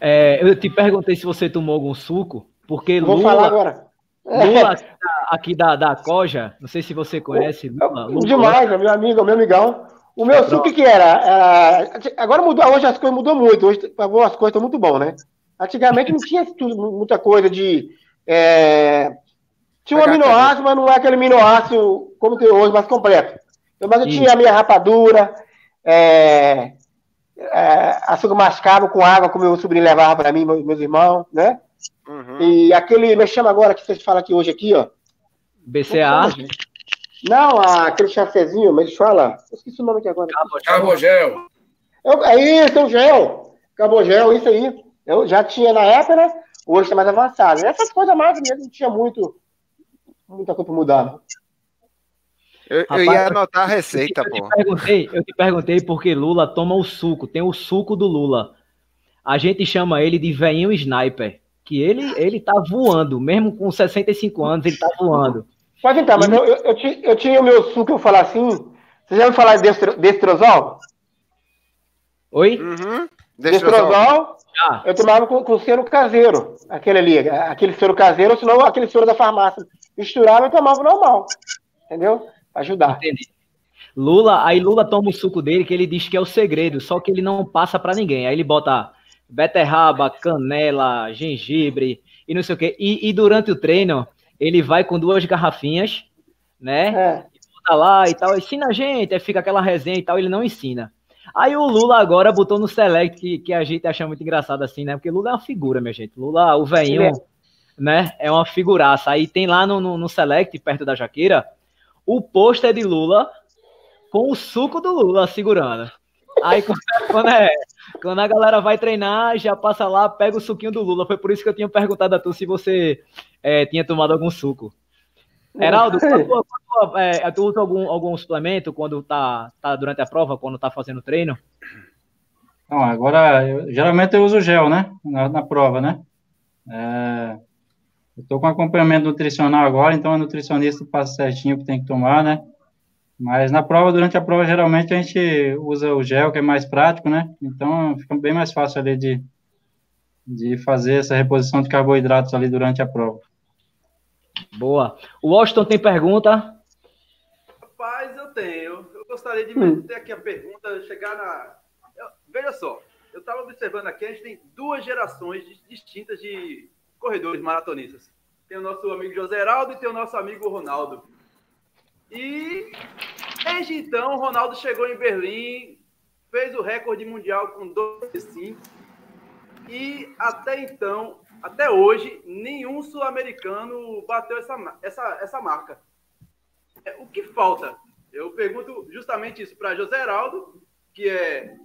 É, eu te perguntei se você tomou algum suco, porque Vou Lula, falar agora. Lula aqui da, da Coja, não sei se você conhece. Lula, Lula. Demais, meu amigo, meu amigão. O meu suco, que, era? era? Agora mudou, hoje as coisas mudou muito, hoje as coisas estão muito bom, né? Antigamente não tinha tudo, muita coisa de. É... Tinha um aminoácido, mas não é aquele aminoácido como tem hoje, mais completo. Mas eu tinha a minha rapadura, é... É... açúcar mascavo com água, como meu sobrinho levava para mim, meus irmãos, né? Uhum. E aquele, me chama agora que vocês falam aqui hoje aqui, ó. BCA. Não, aquele chafezinho, mas fala. Eu esqueci o nome aqui agora. Carbogel. É isso, é o gel. Carbogel, isso aí. Eu já tinha na época, né? Hoje tá mais avançado. Essas coisas mais mesmo, não tinha muito, muita coisa pra mudar. Eu, Rapaz, eu ia anotar a receita, eu pô. Te perguntei, eu te perguntei porque Lula toma o suco, tem o suco do Lula. A gente chama ele de veinho sniper, que ele, ele tá voando, mesmo com 65 anos, ele tá voando. Pode entrar, mas eu, eu, eu, tinha, eu tinha o meu suco, eu falar assim. Você já ouviu falar de destrozol? Oi? Uhum. Destrozol, ah. eu tomava com, com soro caseiro, aquele ali, aquele soro caseiro, ou senão aquele soro da farmácia. Misturava e tomava normal. Entendeu? Ajudar. Entendi. Lula, aí Lula toma o suco dele, que ele diz que é o segredo, só que ele não passa para ninguém. Aí ele bota beterraba, canela, gengibre e não sei o quê. E, e durante o treino, ele vai com duas garrafinhas, né? É. E lá e tal, ensina a gente, aí fica aquela resenha e tal, ele não ensina. Aí o Lula agora botou no Select, que, que a gente acha muito engraçado assim, né? Porque Lula é uma figura, minha gente. Lula, o velhinho, é. né? É uma figuraça. Aí tem lá no, no, no Select, perto da Jaqueira, o pôster de Lula com o suco do Lula segurando. Aí quando, é, quando a galera vai treinar, já passa lá, pega o suquinho do Lula. Foi por isso que eu tinha perguntado a tu se você é, tinha tomado algum suco. Heraldo, tu, tu, é, tu usa algum, algum suplemento quando tá, tá durante a prova, quando tá fazendo treino? Não, agora, eu, geralmente eu uso gel, né? Na, na prova, né? É, Estou com acompanhamento nutricional agora, então a nutricionista passa certinho o que tem que tomar, né? Mas na prova, durante a prova, geralmente a gente usa o gel, que é mais prático, né? Então fica bem mais fácil ali de, de fazer essa reposição de carboidratos ali durante a prova. Boa. O Washington tem pergunta? Rapaz, eu tenho. Eu gostaria de hum. ter aqui a pergunta, chegar na. Eu, veja só, eu estava observando aqui, a gente tem duas gerações distintas de corredores maratonistas. Tem o nosso amigo José Heraldo e tem o nosso amigo Ronaldo. E desde então, Ronaldo chegou em Berlim, fez o recorde mundial com 12,5. E até então, até hoje, nenhum sul-americano bateu essa, essa, essa marca. É, o que falta? Eu pergunto justamente isso para José Heraldo, que é,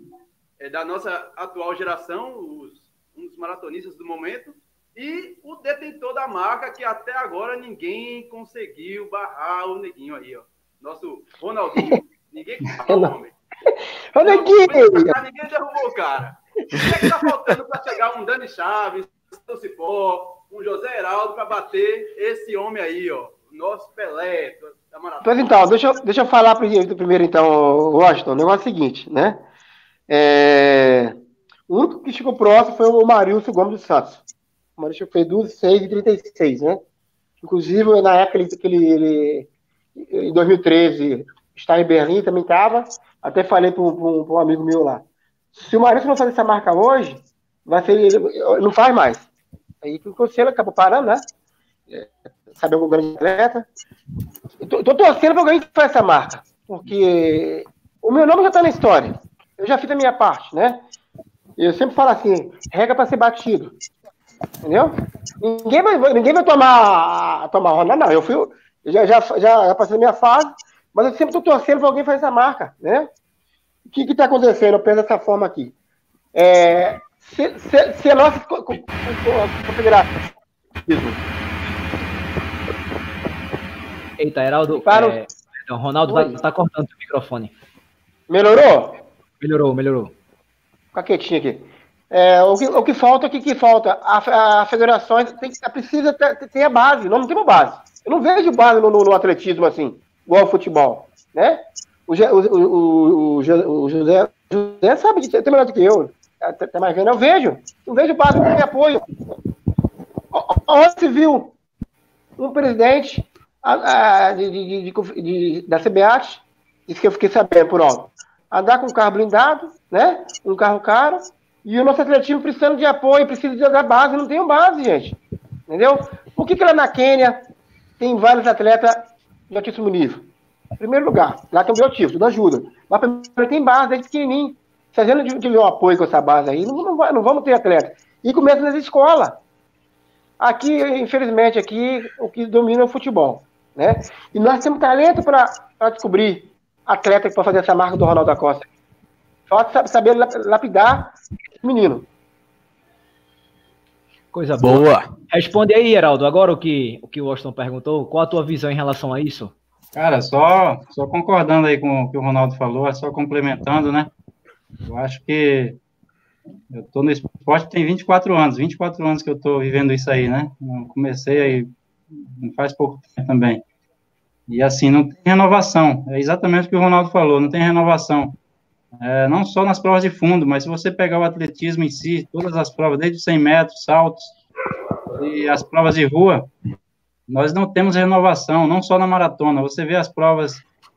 é, da nossa atual geração, os, um dos maratonistas do momento, e o detentor da marca, que até agora ninguém conseguiu barrar o neguinho aí, ó. Nosso Ronaldinho. Ninguém conseguiu o homem. Ô, Neguinho! Ninguém derrubou o cara. O que é que tá faltando para chegar um Dani Chaves, um Cipó, um José Heraldo para bater esse homem aí, ó? Nosso Pelé da maratona. Então, deixa eu, deixa eu falar primeiro, primeiro então, Washington. O negócio é o seguinte, né? É... O único que chegou próximo foi o Marilson Gomes dos Santos. O Marilson fez 12, 6 e 36, né? Inclusive, na época que ele, ele, em 2013, está em Berlim, também estava. Até falei para um, amigo meu lá. Se o Marilson não fazer essa marca hoje, vai ser, ele não faz mais. Aí o conselho acabou parando, né? É, sabe algum grande atleta. Estou torcendo para alguém que faça essa marca, porque o meu nome já está na história. Eu já fiz a minha parte, né? Eu sempre falo assim, regra para ser batido. Entendeu? Ninguém vai, ninguém vai tomar, tomar Honda, não. Eu fui, já, já, já passei a minha fase, mas eu sempre estou torcendo para alguém fazer essa marca, né? O que está acontecendo? Eu penso dessa forma aqui. É, se, se, se a nossa confederação. Eita, Heraldo. Para é, o Ronaldo está tá cortando o microfone. Melhorou? Melhorou, melhorou. Fica quietinho aqui. É, o, que, o que falta, o que, que falta? A, a federação tem, precisa ter, ter a base, não, não tem uma base. Eu não vejo base no, no, no atletismo assim, igual ao futebol, né? O, o, o, o, José, José sabe de ter melhor do que eu, tá mais vendo? Eu vejo, não vejo base, não tem apoio. Onde se viu um presidente a, a, de, de, de, da CBAT, isso que eu fiquei sabendo por alto, andar com um carro blindado, né? Um carro caro, e o nosso atletismo precisando de apoio, precisa da base, não tem base, gente. Entendeu? Por que, que lá na Quênia tem vários atletas de altíssimo nível? Em primeiro lugar, lá tem o biotipo, tudo ajuda. Lá primeiro tem base desde pequenininho. Se a gente não tiver um apoio com essa base aí, não, não, vai, não vamos ter atleta. E começa nas escolas. Aqui, infelizmente, aqui o que domina é o futebol. Né? E nós temos talento para descobrir atleta pode fazer essa marca do Ronaldo da Costa. Falta saber lapidar menino. Coisa boa. boa. Responde aí, Heraldo, agora o que o que o Washington perguntou. Qual a tua visão em relação a isso? Cara, só, só concordando aí com o que o Ronaldo falou, é só complementando, né? Eu acho que eu tô no esporte tem 24 anos, 24 anos que eu tô vivendo isso aí, né? Eu comecei aí faz pouco tempo também. E assim, não tem renovação. É exatamente o que o Ronaldo falou, não tem renovação. É, não só nas provas de fundo, mas se você pegar o atletismo em si, todas as provas, desde 100 metros, saltos e as provas de rua, nós não temos renovação, não só na maratona. Você vê as provas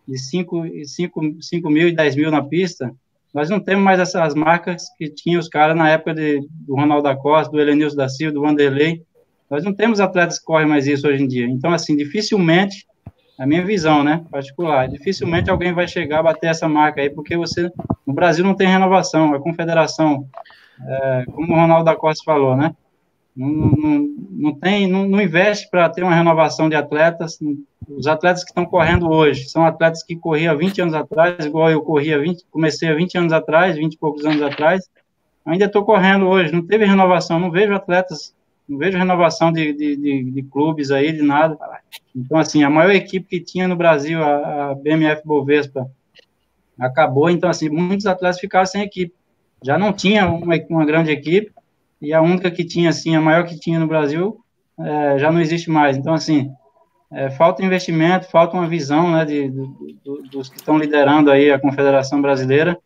de 5, 5, 5 mil e 10 mil na pista, nós não temos mais essas marcas que tinham os caras na época de, do Ronaldo da Costa, do Elenilson da Silva, do Vanderlei. Nós não temos atletas que correm mais isso hoje em dia. Então, assim, dificilmente a minha visão, né, particular. Dificilmente alguém vai chegar a bater essa marca aí, porque você, no Brasil não tem renovação, a confederação, é, como o Ronaldo da Costa falou, né, não, não, não tem, não, não investe para ter uma renovação de atletas, os atletas que estão correndo hoje, são atletas que corriam 20 anos atrás, igual eu corria 20, comecei há 20 anos atrás, 20 e poucos anos atrás, ainda estou correndo hoje, não teve renovação, não vejo atletas não vejo renovação de, de, de, de, clubes aí, de nada. Então, assim, a maior equipe que tinha no Brasil, a, a BMF Bovespa, acabou. Então, assim, muitos atletas ficaram sem equipe. Já não tinha uma, uma grande equipe, e a única que tinha, assim, a maior que tinha no Brasil, é, já não existe mais. Então, assim, é, falta investimento, falta uma visão né, de, de, de, dos que estão liderando aí a Confederação Brasileira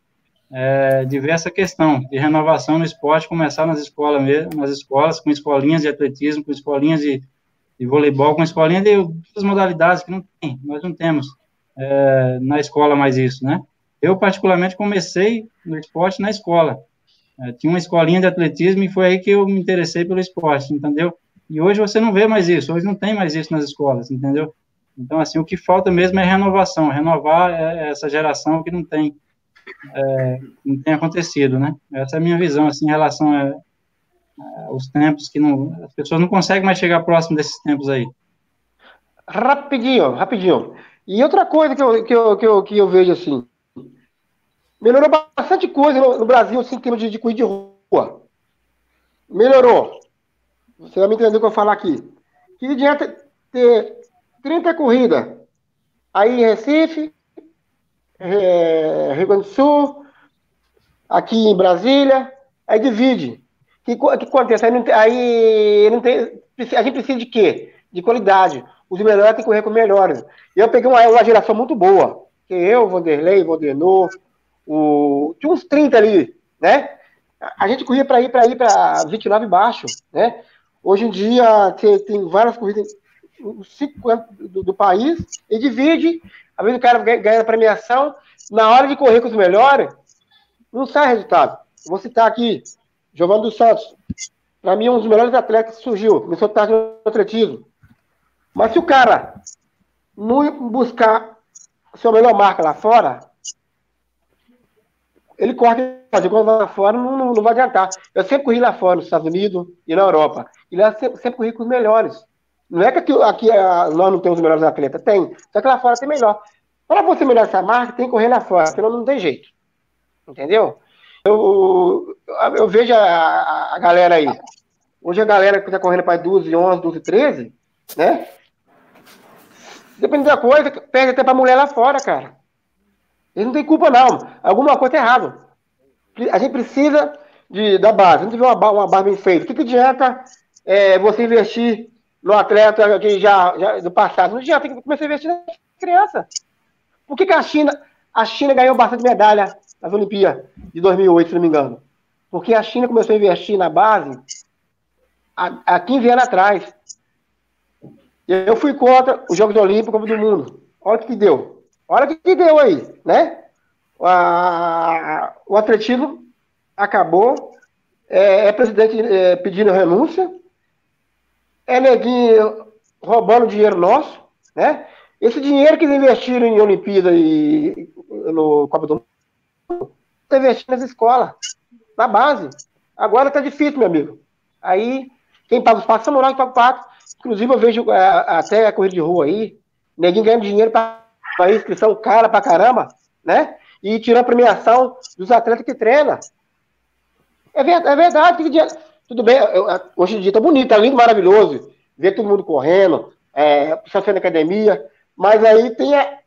é, de ver essa questão de renovação no esporte, começar nas escolas mesmo, nas escolas, com escolinhas de atletismo, com escolinhas de, de voleibol, com escolinhas de outras modalidades que não tem, nós não temos é, na escola mais isso, né? Eu, particularmente, comecei no esporte na escola. É, tinha uma escolinha de atletismo e foi aí que eu me interessei pelo esporte, entendeu? E hoje você não vê mais isso, hoje não tem mais isso nas escolas, entendeu? Então, assim, o que falta mesmo é renovação, renovar é, essa geração que não tem é, não tem acontecido, né? Essa é a minha visão, assim, em relação a, a, aos tempos que não, as pessoas não conseguem mais chegar próximo desses tempos aí. Rapidinho, rapidinho. E outra coisa que eu, que eu, que eu, que eu vejo, assim, melhorou bastante coisa no, no Brasil, assim, em termos de, de corrida de rua. Melhorou. Você vai me entender o que eu falar aqui. Que adianta ter 30 corridas aí em Recife, é, Rio Grande do Sul, aqui em Brasília, aí divide. O que, que acontece? Aí, não, aí não tem, a gente precisa de quê? De qualidade. Os melhores têm que correr com melhores. Eu peguei uma, uma geração muito boa. Que eu, Vanderlei, Vandenor, o, tinha uns 30 ali, né? A gente corria para ir para ir para 29 baixo, né? Hoje em dia tem, tem várias corridas do, do país e divide às vezes o cara ganha a premiação, na hora de correr com os melhores, não sai resultado. vou citar aqui, Giovanni dos Santos. Para mim, um dos melhores atletas que surgiu. Começou tarde no atletismo. Mas se o cara não buscar a sua melhor marca lá fora, ele corre fazer quando lá fora, não, não, não, vai adiantar. Eu sempre corri lá fora, nos Estados Unidos e na Europa. E lá sempre, sempre corri com os melhores. Não é que aqui, aqui nós não temos os melhores atletas, tem. Só que lá fora tem melhor. Para você melhorar essa marca, tem que correr lá fora, senão não tem jeito. Entendeu? Eu, eu vejo a, a galera aí. Hoje a galera que está correndo para 12, 11, 12, 13, né? Dependendo da coisa, perde até para mulher lá fora, cara. Eles não tem culpa, não. Alguma coisa é errada. A gente precisa de, da base. A gente vê uma, uma base bem feita. O que, que adianta é, você investir no atleta que já, já do passado. No dia tem que começar a investir na criança. Por que, que a China, a China ganhou bastante medalha nas Olimpíadas de 2008, se não me engano? Porque a China começou a investir na base há, há 15 anos atrás. Eu fui contra os Jogos Olímpicos do Mundo. Olha o que, deu. Olha o que deu aí, né? A, o atletismo acabou. É, é presidente é, pedindo renúncia é neguinho roubando dinheiro nosso, né? Esse dinheiro que eles investiram em Olimpíada e no Copa do Mundo, está investindo nas escolas, na base. Agora tá difícil, meu amigo. Aí, quem paga os patos, samurai que paga o pato. Inclusive, eu vejo é, até a corrida de rua aí, neguinho ganhando dinheiro para inscrição cara pra caramba, né? E tirando a premiação dos atletas que treinam. É verdade, é verdade. Que tudo bem, eu, hoje em dia tá bonito, tá lindo, maravilhoso. Ver todo mundo correndo, é, sendo na academia. Mas aí tem a,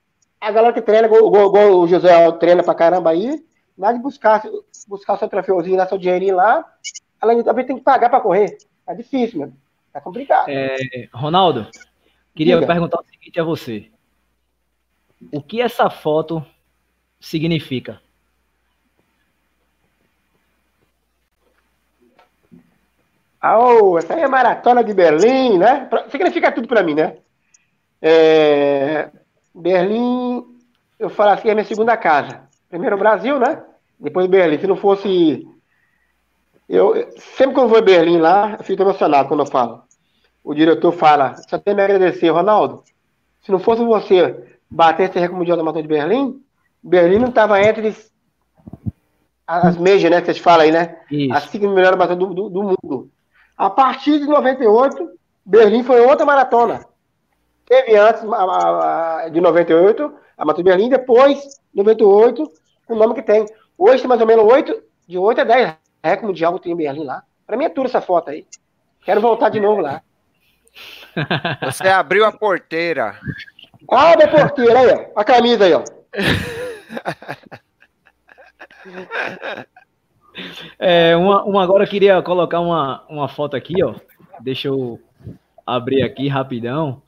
a galera que treina, igual, igual o José treina pra caramba aí, na de buscar, buscar seu troféuzinho, dar seu dinheirinho lá, ela também tem que pagar pra correr. É difícil, mano. É complicado. É, Ronaldo, queria Diga. perguntar o seguinte a você. O que essa foto significa? Oh, essa aí é maratona de Berlim, né? Significa tudo para mim, né? É, Berlim, eu falo assim, é minha segunda casa. Primeiro o Brasil, né? Depois Berlim. Se não fosse. Eu, sempre que eu vou a Berlim lá, eu fico emocionado quando eu falo. O diretor fala, só tem me agradecer, Ronaldo. Se não fosse você bater esse recorde mundial da maratona de Berlim, Berlim não estava entre as médias, né? Que vocês falam aí, né? Isso. As cinco melhores maratonas do, do, do mundo. A partir de 98, Berlim foi outra maratona. Teve antes a, a, de 98, a Maratona de Berlim, depois, 98, o nome que tem. Hoje tem mais ou menos 8, de 8 a 10 recorde mundial que tem em Berlim lá. Para mim é tudo essa foto aí. Quero voltar de novo lá. Você abriu a porteira. Abre a porteira aí, ó. A camisa aí, ó. É, uma, uma agora eu queria colocar uma, uma foto aqui, ó. Deixa eu abrir aqui rapidão,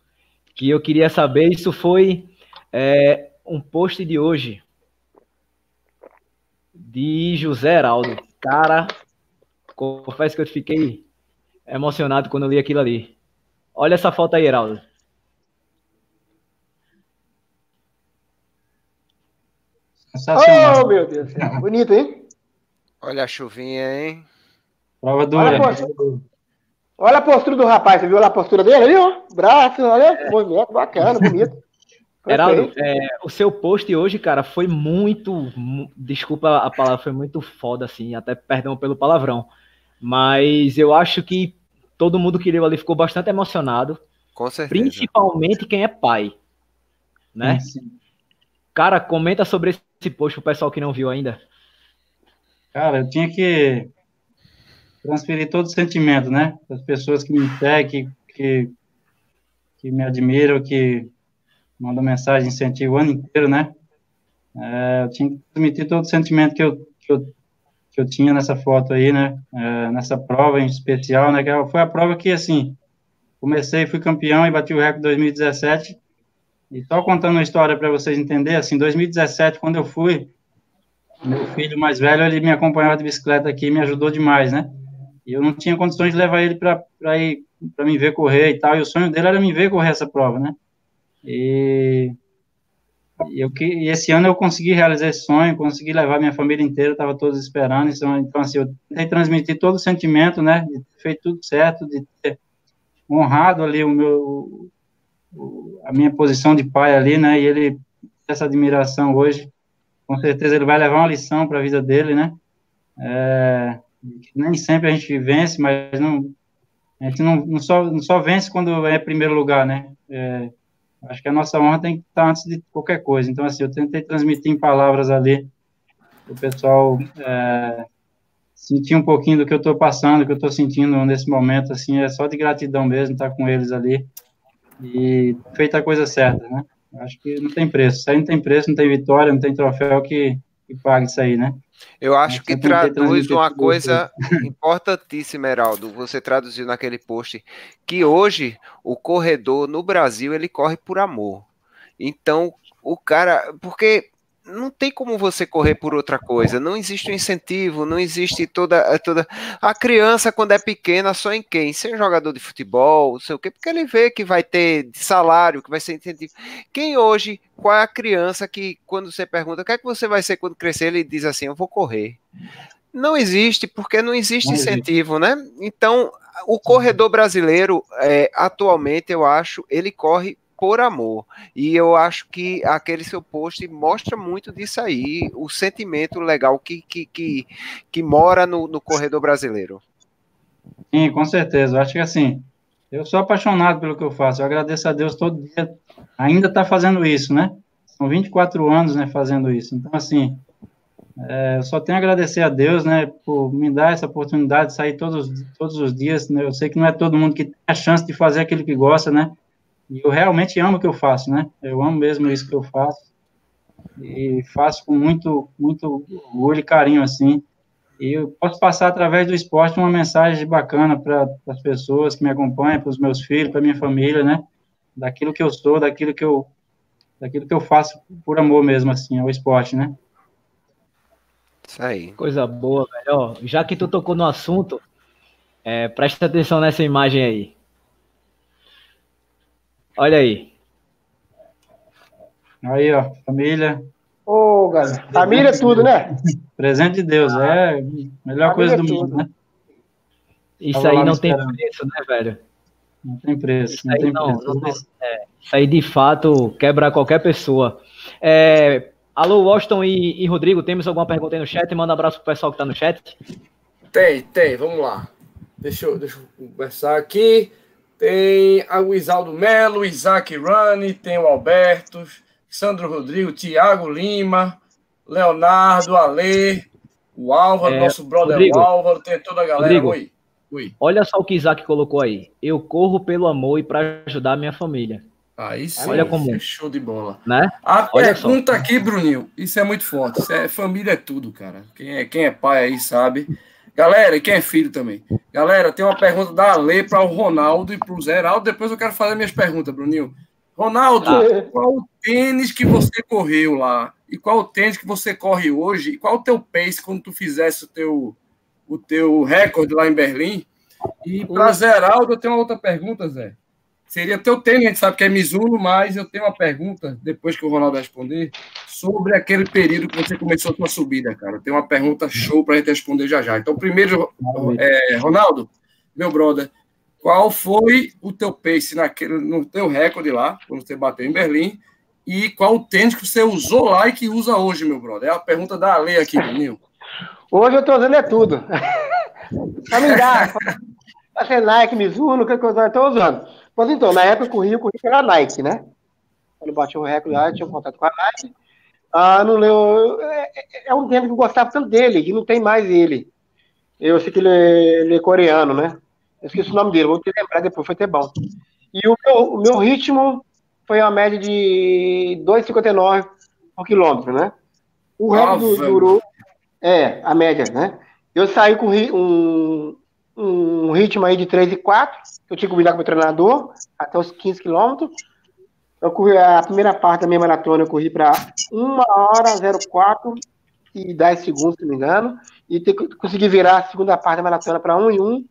que eu queria saber, isso foi é, um post de hoje, de José Heraldo. Cara, confesso que eu fiquei emocionado quando eu li aquilo ali. Olha essa foto aí, Heraldo. Oh, meu Deus. Bonito, hein? Olha a chuvinha, hein? Prova dura. Olha a, postura, olha a postura do rapaz, você viu a postura dele ali, ó? Braço, olha, é. movimento bacana, bonito. Heraldo, é, o seu post hoje, cara, foi muito. Desculpa a palavra, foi muito foda, assim, até perdão pelo palavrão. Mas eu acho que todo mundo que leu ali ficou bastante emocionado. Com certeza. Principalmente quem é pai. Né? Sim. Cara, comenta sobre esse post pro pessoal que não viu ainda. Cara, eu tinha que transferir todo o sentimento, né? Das pessoas que me seguem, que, que me admiram, que mandam mensagem, incentivo o ano inteiro, né? É, eu tinha que transmitir todo o sentimento que eu, que eu, que eu tinha nessa foto aí, né? É, nessa prova em especial, né? Que foi a prova que, assim, comecei, fui campeão e bati o recorde 2017. E só contando uma história para vocês entenderem, assim, 2017, quando eu fui, meu filho mais velho, ele me acompanhava de bicicleta aqui e me ajudou demais, né? E eu não tinha condições de levar ele para ir para me ver correr e tal, e o sonho dele era me ver correr essa prova, né? E, eu, e esse ano eu consegui realizar esse sonho, consegui levar minha família inteira, estava todos esperando, então, então assim, eu tentei transmitir todo o sentimento, né, de ter feito tudo certo, de ter honrado ali o meu, o, a minha posição de pai ali, né, e ele essa admiração hoje, com certeza ele vai levar uma lição para a vida dele, né, é, nem sempre a gente vence, mas não, a gente não, não, só, não só vence quando é primeiro lugar, né? É, acho que a nossa honra tem que estar antes de qualquer coisa. Então, assim, eu tentei transmitir em palavras ali, o pessoal é, sentir um pouquinho do que eu estou passando, do que eu estou sentindo nesse momento, assim, é só de gratidão mesmo estar com eles ali e feita a coisa certa, né? Acho que não tem preço. Isso aí não tem preço, não tem vitória, não tem troféu que, que pague isso aí, né? Eu acho que traduz uma coisa importantíssima, Heraldo. Você traduziu naquele post que hoje o corredor no Brasil ele corre por amor. Então, o cara, porque não tem como você correr por outra coisa. Não existe um incentivo, não existe toda toda a criança quando é pequena só em quem ser jogador de futebol, não sei o quê, porque ele vê que vai ter salário, que vai ser incentivo. Quem hoje, qual é a criança que quando você pergunta o que é que você vai ser quando crescer, ele diz assim, eu vou correr. Não existe, porque não existe não incentivo, existe. né? Então, o corredor brasileiro, é, atualmente, eu acho, ele corre por amor. E eu acho que aquele seu post mostra muito disso aí, o sentimento legal que, que, que, que mora no, no corredor brasileiro. Sim, com certeza. Eu acho que assim, eu sou apaixonado pelo que eu faço. Eu agradeço a Deus todo dia ainda está fazendo isso, né? São 24 anos, né, fazendo isso. Então, assim, é, eu só tenho a agradecer a Deus, né, por me dar essa oportunidade de sair todos, todos os dias. Né? Eu sei que não é todo mundo que tem a chance de fazer aquilo que gosta, né? E eu realmente amo o que eu faço, né? Eu amo mesmo isso que eu faço. E faço com muito, muito orgulho e carinho, assim. E eu posso passar através do esporte uma mensagem bacana para as pessoas que me acompanham, para os meus filhos, para minha família, né? Daquilo que eu sou, daquilo que eu, daquilo que eu faço por amor mesmo, assim, ao esporte, né? Isso aí. Coisa boa, velho. Ó, já que tu tocou no assunto, é, presta atenção nessa imagem aí. Olha aí. Aí, ó, família. Ô, oh, galera, família é tudo, né? Presente de Deus, é a melhor família coisa do é mundo, né? Isso aí não tem preço, né, velho? Não tem preço, isso não tem não, preço. Não, é, isso aí, de fato, quebra qualquer pessoa. É, alô, Washington e, e, Rodrigo, temos alguma pergunta aí no chat? Manda um abraço pro pessoal que tá no chat. Tem, tem, vamos lá. Deixa eu, deixa eu conversar aqui. Tem o Isaldo Melo, Isaac Rani, tem o Alberto, Sandro Rodrigo, Tiago Lima, Leonardo, Ale, o Álvaro, é, nosso brother Rodrigo, Álvaro, tem toda a galera. Rodrigo, Oi. Oi. Olha só o que Isaac colocou aí. Eu corro pelo amor e para ajudar a minha família. Aí sim, Olha como... show de bola. Né? A Olha pergunta só. aqui, Bruninho, isso é muito forte. Isso é, família é tudo, cara. Quem é, quem é pai aí sabe. Galera, e quem é filho também? Galera, tem uma pergunta da Ale para o Ronaldo e para o Zeraldo. Depois eu quero fazer minhas perguntas, Bruninho. Ronaldo, qual o tênis que você correu lá? E qual o tênis que você corre hoje? E qual o teu pace quando tu fizesse o teu, o teu recorde lá em Berlim? E para Zeraldo, eu tenho uma outra pergunta, Zé. Seria teu tênis, a gente sabe que é Mizuno, mas eu tenho uma pergunta, depois que o Ronaldo responder, sobre aquele período que você começou a sua subida, cara. Tem uma pergunta show para a gente responder já já. Então, primeiro, é, Ronaldo, meu brother, qual foi o teu pace naquele, no teu recorde lá, quando você bateu em Berlim? E qual o tênis que você usou lá e que usa hoje, meu brother? É a pergunta da Ale aqui, Bruninho. Hoje eu tô usando é tudo. Pra me dar. Pra ser Nike, Mizuno, que coisa eu tô usando. Mas então, na época eu corri, eu corri pela Nike, né? Quando bati o recorde lá, eu tinha um contato com a Nike. Ah, não leu. É, é, é um tempo que eu gostava tanto dele, que não tem mais ele. Eu sei que ele, é, ele é coreano, né? Eu esqueci o nome dele, vou te lembrar depois, foi até bom. E o meu, o meu ritmo foi uma média de 2,59 por quilômetro, né? O recorde durou. É, a média, né? Eu saí com um, um ritmo aí de 3 e 4, que eu tinha que combinar com o meu treinador, até os 15 quilômetros. Eu corri a primeira parte da minha maratona, eu corri para 1 hora 04 e 10 segundos, se não me engano, e te, consegui virar a segunda parte da maratona para 1 e 1,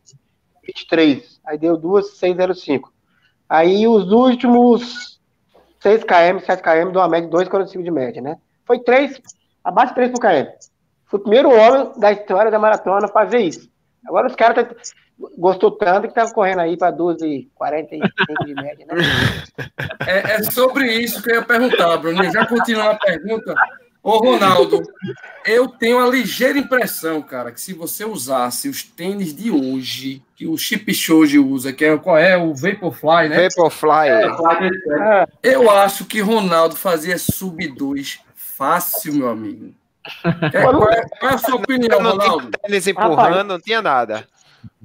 23. Aí deu 2, 605. Aí os últimos 6 km, 7 km, deu uma média de 2,45 de média, né? Foi 3, abaixo de 3 por km. Fui o primeiro homem da história da maratona a fazer isso. Agora os caras tá, gostou tanto que tá correndo aí para 12,45 de média, né? É, é, sobre isso que eu ia perguntar, Bruno. Já continuando a pergunta. Ô, Ronaldo, eu tenho a ligeira impressão, cara, que se você usasse os tênis de hoje, que o Chip Shoji usa, que é qual é? O Vaporfly, né? Vaporfly. É, é. Eu acho que Ronaldo fazia sub 2 fácil, meu amigo. É, qual, é, qual, é, a sua opinião, Ronaldo? Eles empurrando, não tinha nada.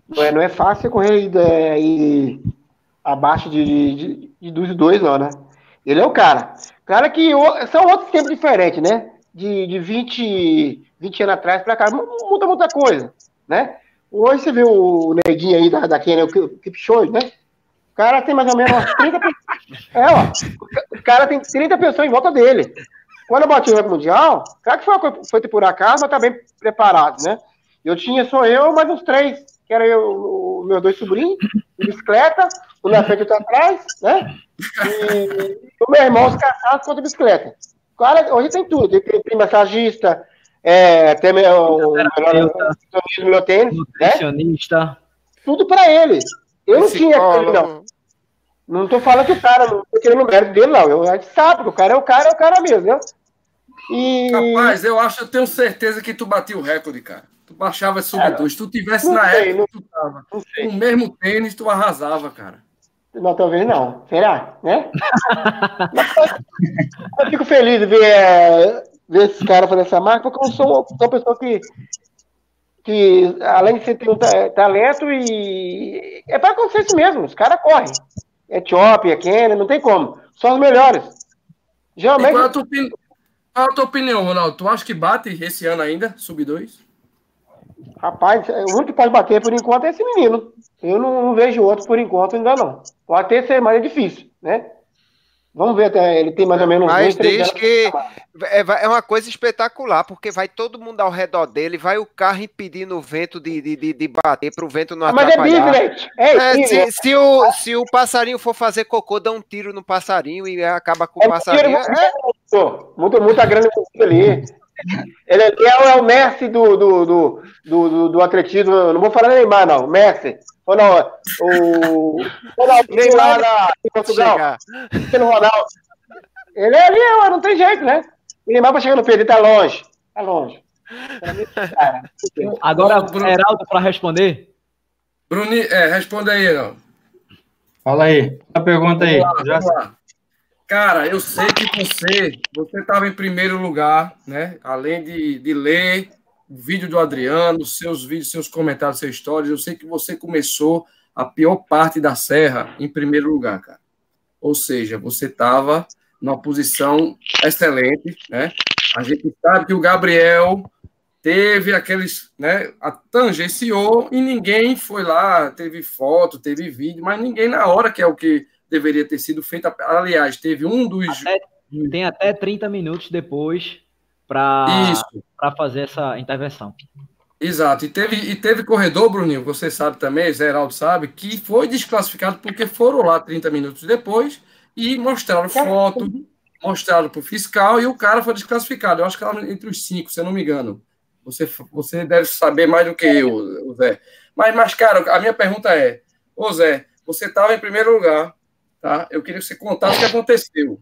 Não é fácil correr é, abaixo de, de, de, dos dois, não, né? Ele é o cara. Cara que são outros tempos diferentes, né? De, de 20, 20 anos atrás para cá, muda muita coisa, né? Hoje você vê o neguinho aí da, da Kenya, o Kipchoge, né? O cara tem mais ou menos umas 30 pessoas. É, ó. O cara tem 30 pessoas em volta dele. Quando eu bati o recorde mundial, claro que foi, foi por acaso, mas tá bem preparado, né? Eu tinha só eu, mais uns três, que era eu, os meus dois sobrinhos, bicicleta, o na frente e outro atrás, né? E o meu irmão, os caçados contra bicicleta. Cara, hoje tem tudo, tem, tem massagista, é, tem meu, o meu tênis, né? Tudo para ele. Eu não tinha não. Não tô falando que o cara, não tô querendo o mérito dele, não. Eu, a gente sabe que o cara é o cara, é o cara mesmo, né? E... Rapaz, eu acho, eu tenho certeza que tu batia o recorde, cara. Tu baixava sub é, 2. Se tu tivesse na sei, época, não, tu tava. Com o mesmo tênis, tu arrasava, cara. Não, talvez não. Será? Né? eu fico feliz de ver, ver esses caras fazendo essa marca, porque eu sou, sou uma pessoa que, que, além de você ter um talento, e é para acontecer isso mesmo. Os caras correm. Etiópia, Quênia, não tem como. São os melhores. Geralmente. qual, é a tua qual é a tua opinião, Ronaldo? Tu acha que bate esse ano ainda, sub 2? Rapaz, o único que pode bater por enquanto é esse menino. Eu não, não vejo outro por enquanto ainda não. Pode ter ser, mas é difícil, né? Vamos ver até ele tem mais ou menos. Mas desde que é, é, uma coisa espetacular, porque vai todo mundo ao redor dele, vai o carro impedindo o vento de, de, de bater para o vento não atrapalhar. Mas é Disney. É, é, se, se, o, se o passarinho for fazer cocô, dá um tiro no passarinho e acaba com o é passarinho. Tiro, é... Muito, muita grana ali. Ele é, é o Messi do, do, do, do, do atletismo. Não vou falar Neymar, não. Messi. Ou não, o Ronaldinho lá na, em Portugal. Pelo Ronaldo. Ele é ali, não tem jeito, né? O Neymar vai chegar no Pedro, tá longe. Tá longe. Agora, Heraldo, para responder. Bruni, é, responda aí, não. Fala aí, a pergunta aí. Lá, Já... Cara, eu sei que você você estava em primeiro lugar, né? Além de, de ler o vídeo do Adriano, seus vídeos, seus comentários, suas histórias. Eu sei que você começou a pior parte da serra em primeiro lugar, cara. Ou seja, você estava numa posição excelente, né? A gente sabe que o Gabriel teve aqueles, né, a tangenciou e ninguém foi lá, teve foto, teve vídeo, mas ninguém na hora que é o que deveria ter sido feito. Aliás, teve um dos. Até, tem até 30 minutos depois para fazer essa intervenção. Exato, e teve, e teve corredor, Bruninho, você sabe também, Zeraldo sabe, que foi desclassificado porque foram lá 30 minutos depois e mostraram foto, mostraram para o fiscal e o cara foi desclassificado. Eu acho que era entre os cinco, se eu não me engano. Você, você deve saber mais do que eu, Zé. Mas, mas, cara, a minha pergunta é: Ô Zé, você estava em primeiro lugar, tá? Eu queria que você contasse o que aconteceu.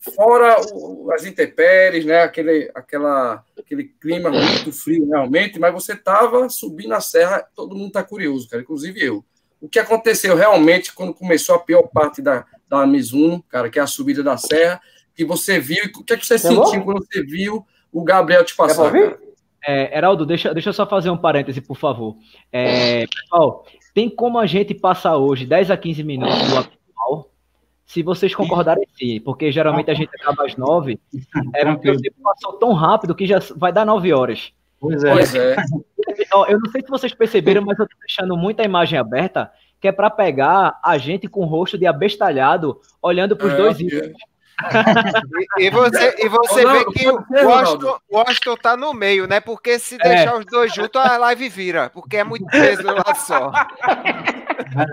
Fora o, as intempéries, né? Aquele, aquela, aquele clima muito frio realmente, mas você estava subindo a serra, todo mundo está curioso, cara, inclusive eu. O que aconteceu realmente quando começou a pior parte da, da Mizuno, cara, que é a subida da serra, que você viu, o que, é que você sentiu quando você viu o Gabriel te passar? É, Heraldo, deixa, deixa eu só fazer um parêntese, por favor. É, pessoal, tem como a gente passar hoje 10 a 15 minutos do? Se vocês concordarem sim, porque geralmente a gente acaba às 9, é porque o tempo passou tão rápido que já vai dar 9 horas. Pois é. Pois é. Eu não sei se vocês perceberam, mas eu estou deixando muita imagem aberta, que é para pegar a gente com o rosto de abestalhado, olhando para os é, dois ídolos. E, e, você, e você vê que o Washington, Washington tá no meio, né? Porque se é. deixar os dois juntos, a live vira. Porque é muito peso lá só.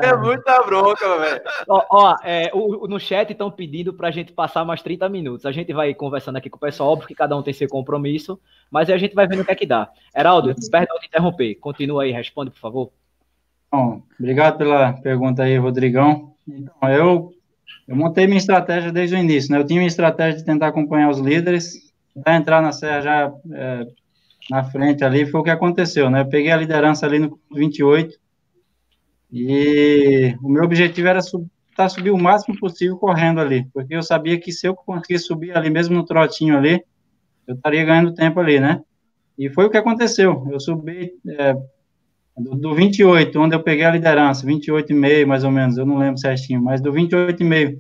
É muita bronca, velho. Ó, ó é, o, no chat estão pedindo pra gente passar mais 30 minutos. A gente vai conversando aqui com o pessoal, óbvio que cada um tem seu compromisso, mas a gente vai vendo o que é que dá. Heraldo, perdão de interromper. Continua aí, responde, por favor. Bom, obrigado pela pergunta aí, Rodrigão. Então, eu eu montei minha estratégia desde o início, né? Eu tinha minha estratégia de tentar acompanhar os líderes, para entrar na serra já é, na frente ali, foi o que aconteceu, né? Eu peguei a liderança ali no 28 e o meu objetivo era sub, tentar subir o máximo possível correndo ali, porque eu sabia que se eu conseguisse subir ali, mesmo no trotinho ali, eu estaria ganhando tempo ali, né? E foi o que aconteceu. Eu subi é, do, do 28, onde eu peguei a liderança, 28,5 mais ou menos, eu não lembro certinho, mas do 28,5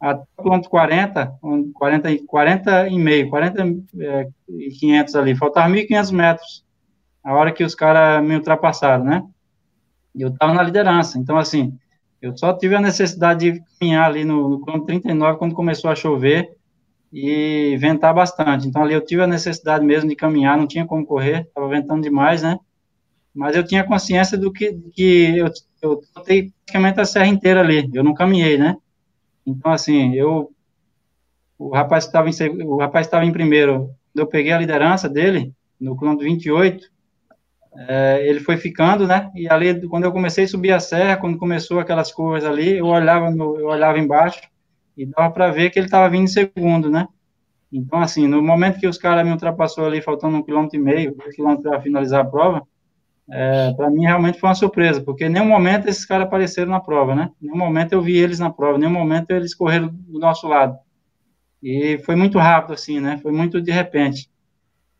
até o quilômetro 40, 40, 40 e meio, 40 é, e 500 ali, faltava 1.500 metros, a hora que os caras me ultrapassaram, né? E eu estava na liderança, então assim, eu só tive a necessidade de caminhar ali no, no quilômetro 39, quando começou a chover e ventar bastante, então ali eu tive a necessidade mesmo de caminhar, não tinha como correr, estava ventando demais, né? Mas eu tinha consciência do que, que eu, eu tentei praticamente a serra inteira ali, eu não caminhei, né? Então, assim, eu, o rapaz estava em, o rapaz estava em primeiro, eu peguei a liderança dele, no quilômetro 28, é, ele foi ficando, né, e ali, quando eu comecei a subir a serra, quando começou aquelas curvas ali, eu olhava, no, eu olhava embaixo, e dava para ver que ele estava vindo em segundo, né, então, assim, no momento que os caras me ultrapassou ali, faltando um quilômetro e meio, dois quilômetros para finalizar a prova, é, para mim realmente foi uma surpresa, porque em nenhum momento esses caras apareceram na prova, né? Em nenhum momento eu vi eles na prova, em nenhum momento eles correram do nosso lado. E foi muito rápido, assim, né? Foi muito de repente.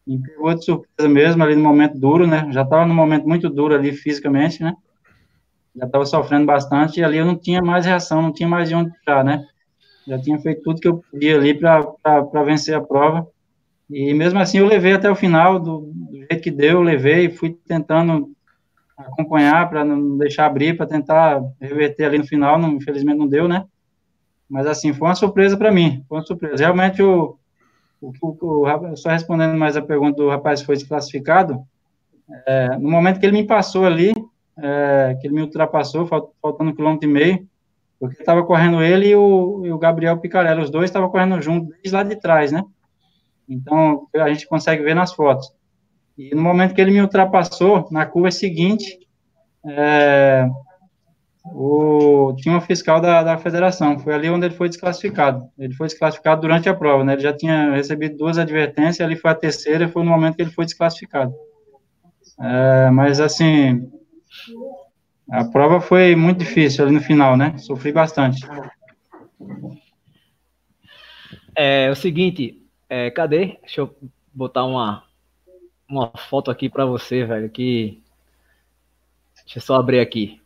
Me pegou de surpresa mesmo, ali no momento duro, né? Já estava num momento muito duro ali fisicamente, né? Já estava sofrendo bastante e ali eu não tinha mais reação, não tinha mais de onde tirar, né? Já tinha feito tudo que eu podia ali para vencer a prova. E mesmo assim eu levei até o final, do, do jeito que deu, eu levei, fui tentando acompanhar para não deixar abrir, para tentar reverter ali no final, não, infelizmente não deu, né? Mas assim, foi uma surpresa para mim, foi uma surpresa. Realmente, o, o, o, o, só respondendo mais a pergunta do rapaz que foi desclassificado, é, no momento que ele me passou ali, é, que ele me ultrapassou, faltando um quilômetro e meio, porque estava correndo ele e o, e o Gabriel Picarello, os dois estavam correndo juntos desde lá de trás, né? Então, a gente consegue ver nas fotos. E no momento que ele me ultrapassou, na curva seguinte, é, o, tinha um fiscal da, da federação, foi ali onde ele foi desclassificado. Ele foi desclassificado durante a prova, né? Ele já tinha recebido duas advertências, ali foi a terceira, foi no momento que ele foi desclassificado. É, mas, assim, a prova foi muito difícil ali no final, né? Sofri bastante. É, é o seguinte, é, cadê? Deixa eu botar uma, uma foto aqui para você, velho, que... Deixa eu só abrir aqui.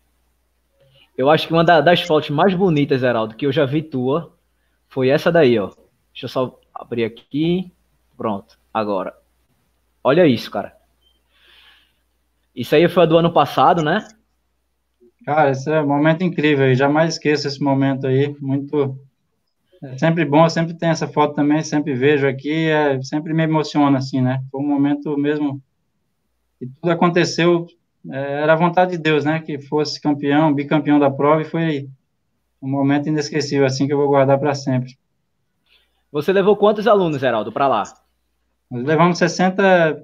Eu acho que uma das fotos mais bonitas, Heraldo, que eu já vi tua, foi essa daí, ó. Deixa eu só abrir aqui. Pronto, agora. Olha isso, cara. Isso aí foi do ano passado, né? Cara, esse é um momento incrível. Eu jamais esqueço esse momento aí. Muito. É sempre bom, sempre tem essa foto também, sempre vejo aqui, é, sempre me emociona, assim, né? Foi um momento mesmo que tudo aconteceu, é, era a vontade de Deus, né? Que fosse campeão, bicampeão da prova, e foi um momento inesquecível, assim, que eu vou guardar para sempre. Você levou quantos alunos, Geraldo, para lá? Nós levamos 60,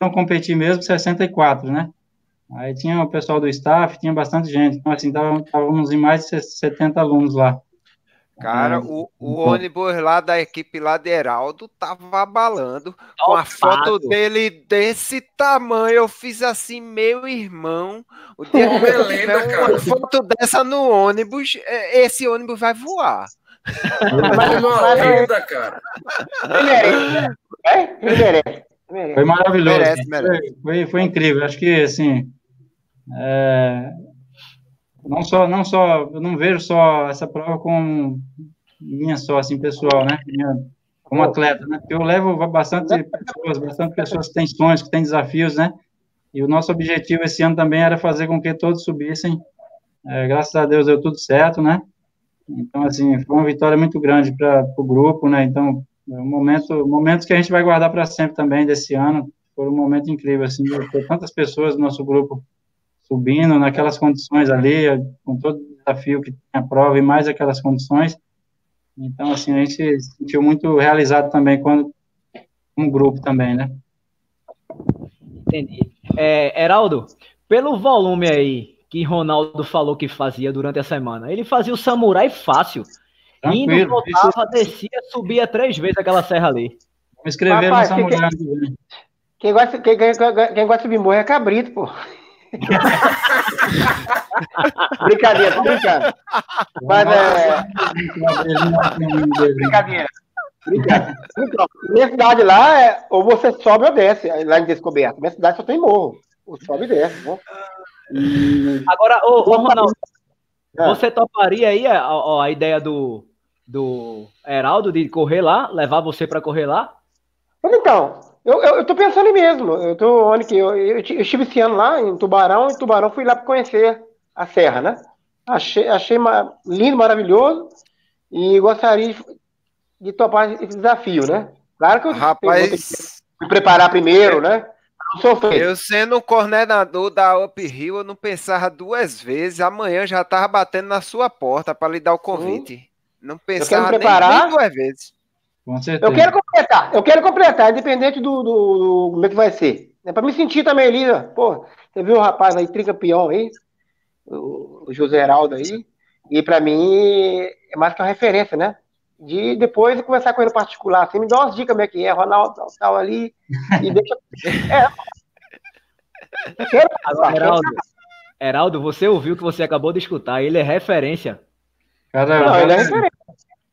não competir mesmo, 64, né? Aí tinha o pessoal do staff, tinha bastante gente. Então, assim, estávamos em mais de 70 alunos lá. Cara, o, o ônibus lá da equipe lá de Heraldo tava abalando com a foto dele desse tamanho. Eu fiz assim, meu irmão. O dia que eu tiver uma foto dessa no ônibus, é, esse ônibus vai voar. Mas uma lenda, cara. Foi maravilhoso. Merece, merece. Foi, foi, incrível. Acho que, assim, é, não só, não só, eu não vejo só essa prova como minha só, assim, pessoal, né? Minha, como atleta, né? Eu levo bastante pessoas, bastante pessoas que têm sonhos, que têm desafios, né? E o nosso objetivo esse ano também era fazer com que todos subissem. É, graças a Deus deu tudo certo, né? Então, assim, foi uma vitória muito grande para o grupo, né? Então, é um momento, momentos que a gente vai guardar para sempre também desse ano. Foi um momento incrível, assim, de tantas pessoas do nosso grupo subindo naquelas condições ali, com todo o desafio que tem a prova e mais aquelas condições. Então, assim, a gente se sentiu muito realizado também quando um grupo também, né? Entendi. É, Heraldo, pelo volume aí que Ronaldo falou que fazia durante a semana, ele fazia o samurai fácil. Tranquilo, Indo, voltava, isso... descia, subia três vezes aquela serra ali. Vamos escrever no samurai. Quem, quem, gosta, quem, quem, quem gosta de subir morro é cabrito, pô. Brincadeira, tô brincando. Mas é. Brincadeira. Brincadeira. Então, minha cidade lá, é, ou você sobe ou desce, lá em Descoberto. Minha cidade só tem morro. Ou sobe e desce. Né? Agora, ô, ô Ronaldo, é. você toparia aí a, a, a, ideia do, do Heraldo de correr lá, levar você para correr lá? Então, eu, eu, eu tô pensando mesmo. Eu tô onde que eu, eu, eu, estive esse ano lá em Tubarão, em Tubarão fui lá para conhecer a serra, né? Achei, achei lindo, maravilhoso e gostaria de, de topar esse desafio, né? Claro que eu Rapaz, vou me preparar primeiro, né? Eu sendo coordenador da Uphill, eu não pensava duas vezes. Amanhã já tava batendo na sua porta para lhe dar o convite. Sim. Não pensava nem, nem duas vezes. Com certeza. Eu quero completar, eu quero completar, independente do, do, do como é que vai ser. É para me sentir também ali, pô, você viu o rapaz aí, tricampeão aí, o, o José Heraldo aí, e para mim é mais que uma referência, né? De depois conversar com ele particular, assim, me dá umas dicas como é que é, Ronaldo, tal, tal ali, e deixa. É. Eu quero, Agora, Heraldo, Heraldo, você ouviu o que você acabou de escutar, ele é referência. Caramba, Não, ele é referência.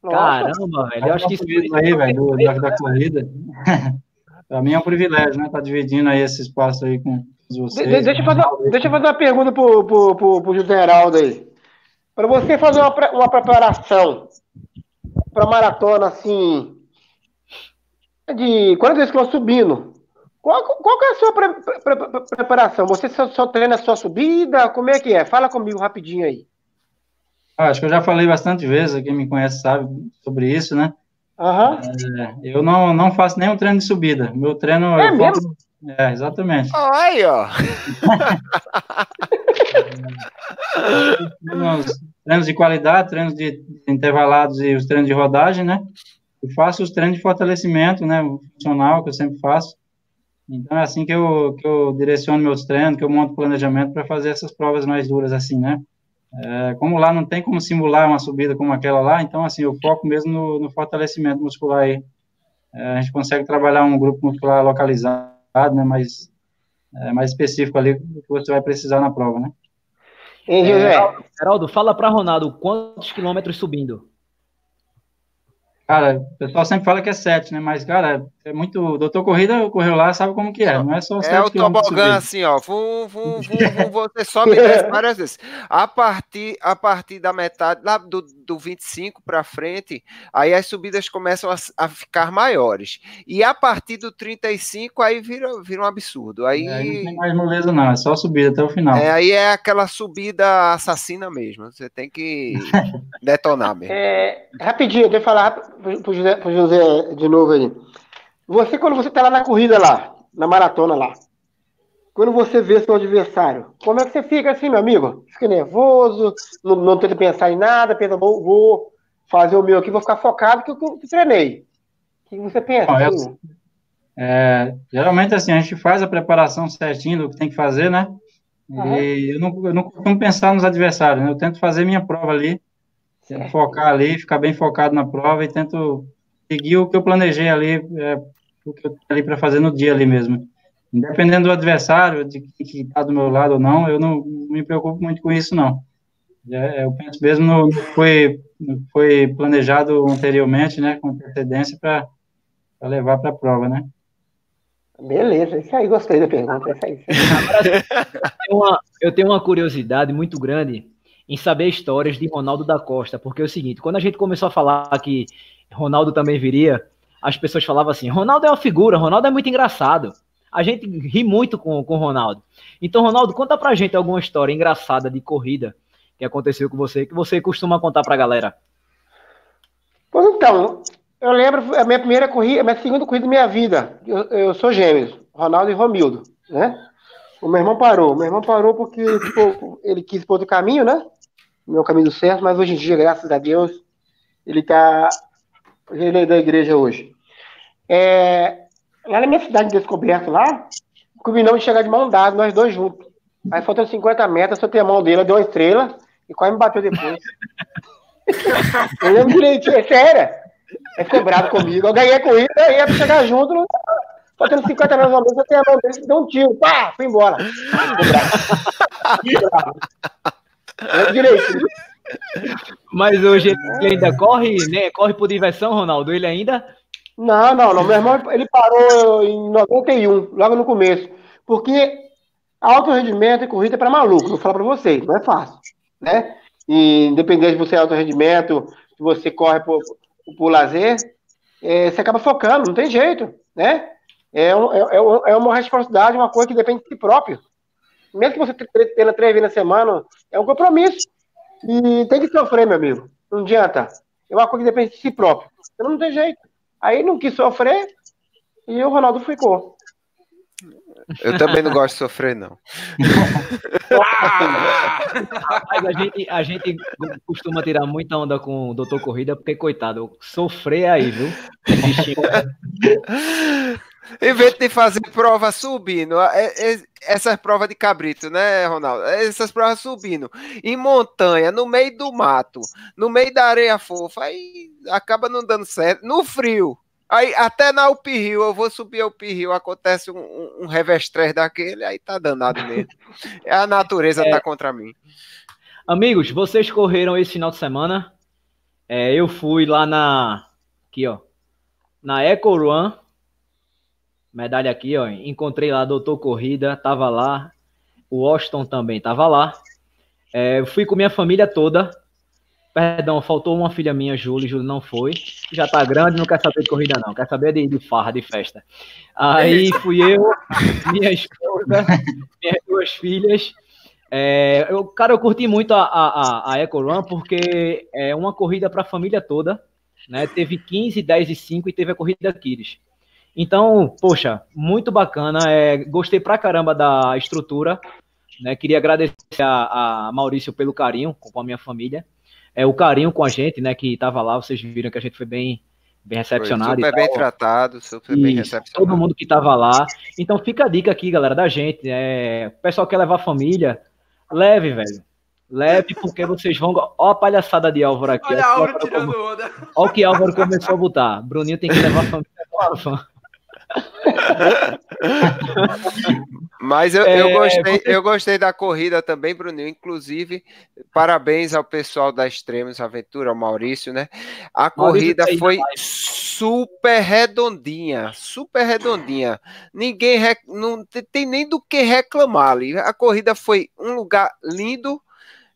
Caramba, velho. Eu acho que isso aí, velho, da, da corrida. Para mim é um privilégio, né? Estar tá dividindo aí esse espaço aí com vocês. De, deixa, eu fazer, deixa eu fazer uma pergunta pro, pro, pro, pro José Heraldo aí. Para você fazer uma, uma preparação para maratona, assim, de 42 km subindo, qual, qual é a sua pre, pre, pre, preparação? Você só, só treina a sua subida? Como é que é? Fala comigo rapidinho aí. Ah, acho que eu já falei bastante vezes, quem me conhece sabe sobre isso, né? Uhum. É, eu não, não faço nenhum treino de subida. Meu treino. É mesmo? Faço... É, exatamente. Aí, ó. treinos, treinos de qualidade, treinos de intervalados e os treinos de rodagem, né? Eu faço os treinos de fortalecimento, né? Funcional, que eu sempre faço. Então é assim que eu, que eu direciono meus treinos, que eu monto planejamento para fazer essas provas mais duras, assim, né? É, como lá não tem como simular uma subida como aquela lá, então, assim, eu foco mesmo no, no fortalecimento muscular aí. É, a gente consegue trabalhar um grupo muscular localizado, né, mais, é, mais específico ali do que você vai precisar na prova, né? Ei, José. É, Geraldo, fala para Ronaldo, quantos quilômetros subindo? Cara, o pessoal sempre fala que é 7, né? Mas, cara, é muito. O doutor Corrida correu lá, sabe como que é. Não é só É o tobogã, assim, ó. Vum, vum, vum, vum, você sobe várias vezes. A partir, a partir da metade, lá do, do 25 para frente, aí as subidas começam a, a, ficar maiores. E a partir do 35, aí vira, vira um absurdo. Aí... É, não tem mais moleza, não. É só subida até o final. É, aí é aquela subida assassina mesmo. Você tem que detonar mesmo. É, rapidinho, eu falar pro José, pro José de novo aí. Você, quando você tá lá na corrida lá, na maratona lá, quando você vê seu adversário, como é que você fica assim, meu amigo? Fica nervoso, não, não tenta pensar em nada, pensa, vou, vou fazer o meu aqui, vou ficar focado que eu, que treinei. O que você pensa? assim? é, geralmente, assim, a gente faz a preparação certinho do que tem que fazer, né? E eu não, eu não costumo pensar nos adversários, né? Eu tento fazer minha prova ali, Tento focar ali, ficar bem focado na prova e tento seguir o que eu planejei ali, é, o que eu tenho ali para fazer no dia ali mesmo. Independendo do adversário, de que está do meu lado ou não, eu não, me preocupo muito com isso, não. É, eu penso mesmo no que foi, foi planejado anteriormente, né, com antecedência, para levar para a prova, né. Beleza, isso aí, gostei da pergunta. Isso aí. eu, tenho uma, eu tenho uma curiosidade muito grande em saber histórias de Ronaldo da Costa, porque é o seguinte, quando a gente começou a falar que Ronaldo também viria, as pessoas falavam assim, Ronaldo é uma figura, Ronaldo é muito engraçado. A gente ri muito com o Ronaldo. Então, Ronaldo, conta pra gente alguma história engraçada de corrida que aconteceu com você, que você costuma contar pra galera. Pois então, eu lembro, a minha primeira corrida, a minha segunda corrida da minha vida, eu, eu sou gêmeos, Ronaldo e Romildo, né? O meu irmão parou, o meu irmão parou porque tipo, ele quis pôr outro caminho, né? Meu caminho do certo, mas hoje em dia, graças a Deus, ele está ele é da igreja hoje. É, lá na minha cidade de descoberto, lá, combinamos de chegar de mão dada, nós dois juntos. Aí faltando 50 metros, eu soltei a mão dele, deu uma estrela e quase me bateu depois. eu lembro direitinho, é sério. Ele ficou bravo comigo. Eu ganhei a corrida, e ia chegar junto. Não... Faltando 50 metros eu tenho a mão dele, deu um tiro. Pá, fui embora. Ficou bravo. É direito. Mas hoje ele ainda corre, né? Corre por diversão, Ronaldo? Ele ainda? Não, não, não. Meu irmão ele parou em 91, logo no começo. Porque alto rendimento e corrida é para maluco, vou falar para vocês, não é fácil, né? E, independente de você é alto rendimento, se você corre por, por lazer, é, você acaba focando, não tem jeito, né? É, um, é, é, é uma responsabilidade, uma coisa que depende de si próprio mesmo que você treina três vezes na semana, é um compromisso. E tem que sofrer, meu amigo. Não adianta. É uma coisa que depende de si próprio. Então não tem jeito. Aí não quis sofrer e o Ronaldo ficou. Eu também não gosto de sofrer, não. Mas a gente, a gente costuma tirar muita onda com o doutor Corrida, porque, coitado, sofrer aí, viu? Em vez de fazer prova subindo, é, é, essas provas de cabrito, né, Ronaldo? Essas provas subindo em montanha, no meio do mato, no meio da areia fofa, aí acaba não dando certo. No frio, aí até na Uphill, eu vou subir a Uphill, acontece um, um, um revestrez daquele, aí tá danado mesmo. A natureza é, tá contra mim. Amigos, vocês correram esse final de semana? É, eu fui lá na. Aqui, ó. Na Eco Run medalha aqui, ó. Encontrei lá doutor Corrida, tava lá. O Washington também tava lá. É, fui com minha família toda. Perdão, faltou uma filha minha, Júlia. Júlia não foi. Já tá grande, não quer saber de corrida, não. Quer saber de, de farra, de festa. Aí fui eu, minha esposa, minhas duas filhas. É, eu, cara, eu curti muito a, a, a Eco Run porque é uma corrida para a família toda. Né? Teve 15, 10 e 5 e teve a corrida Kids. Então, poxa, muito bacana. É, gostei pra caramba da estrutura. Né? Queria agradecer a, a, Maurício pelo carinho com a minha família. É, o carinho com a gente, né? Que estava lá, vocês viram que a gente foi bem, bem recepcionado. Foi super bem tratado, super bem recepcionado. Todo mundo que estava lá. Então fica a dica aqui, galera, da gente. É, o pessoal quer levar a família, leve, velho. Leve, porque vocês vão. Ó a palhaçada de Álvaro aqui. Olha, Álvaro tirando onda. Olha o que Álvaro começou a botar. Bruninho tem que levar a família. Mas eu, é, eu, gostei, você... eu gostei da corrida também, Bruninho. Inclusive, parabéns ao pessoal da Extremos Aventura, ao Maurício, né? A corrida foi super redondinha, super redondinha. Ninguém rec... não tem nem do que reclamar ali. A corrida foi um lugar lindo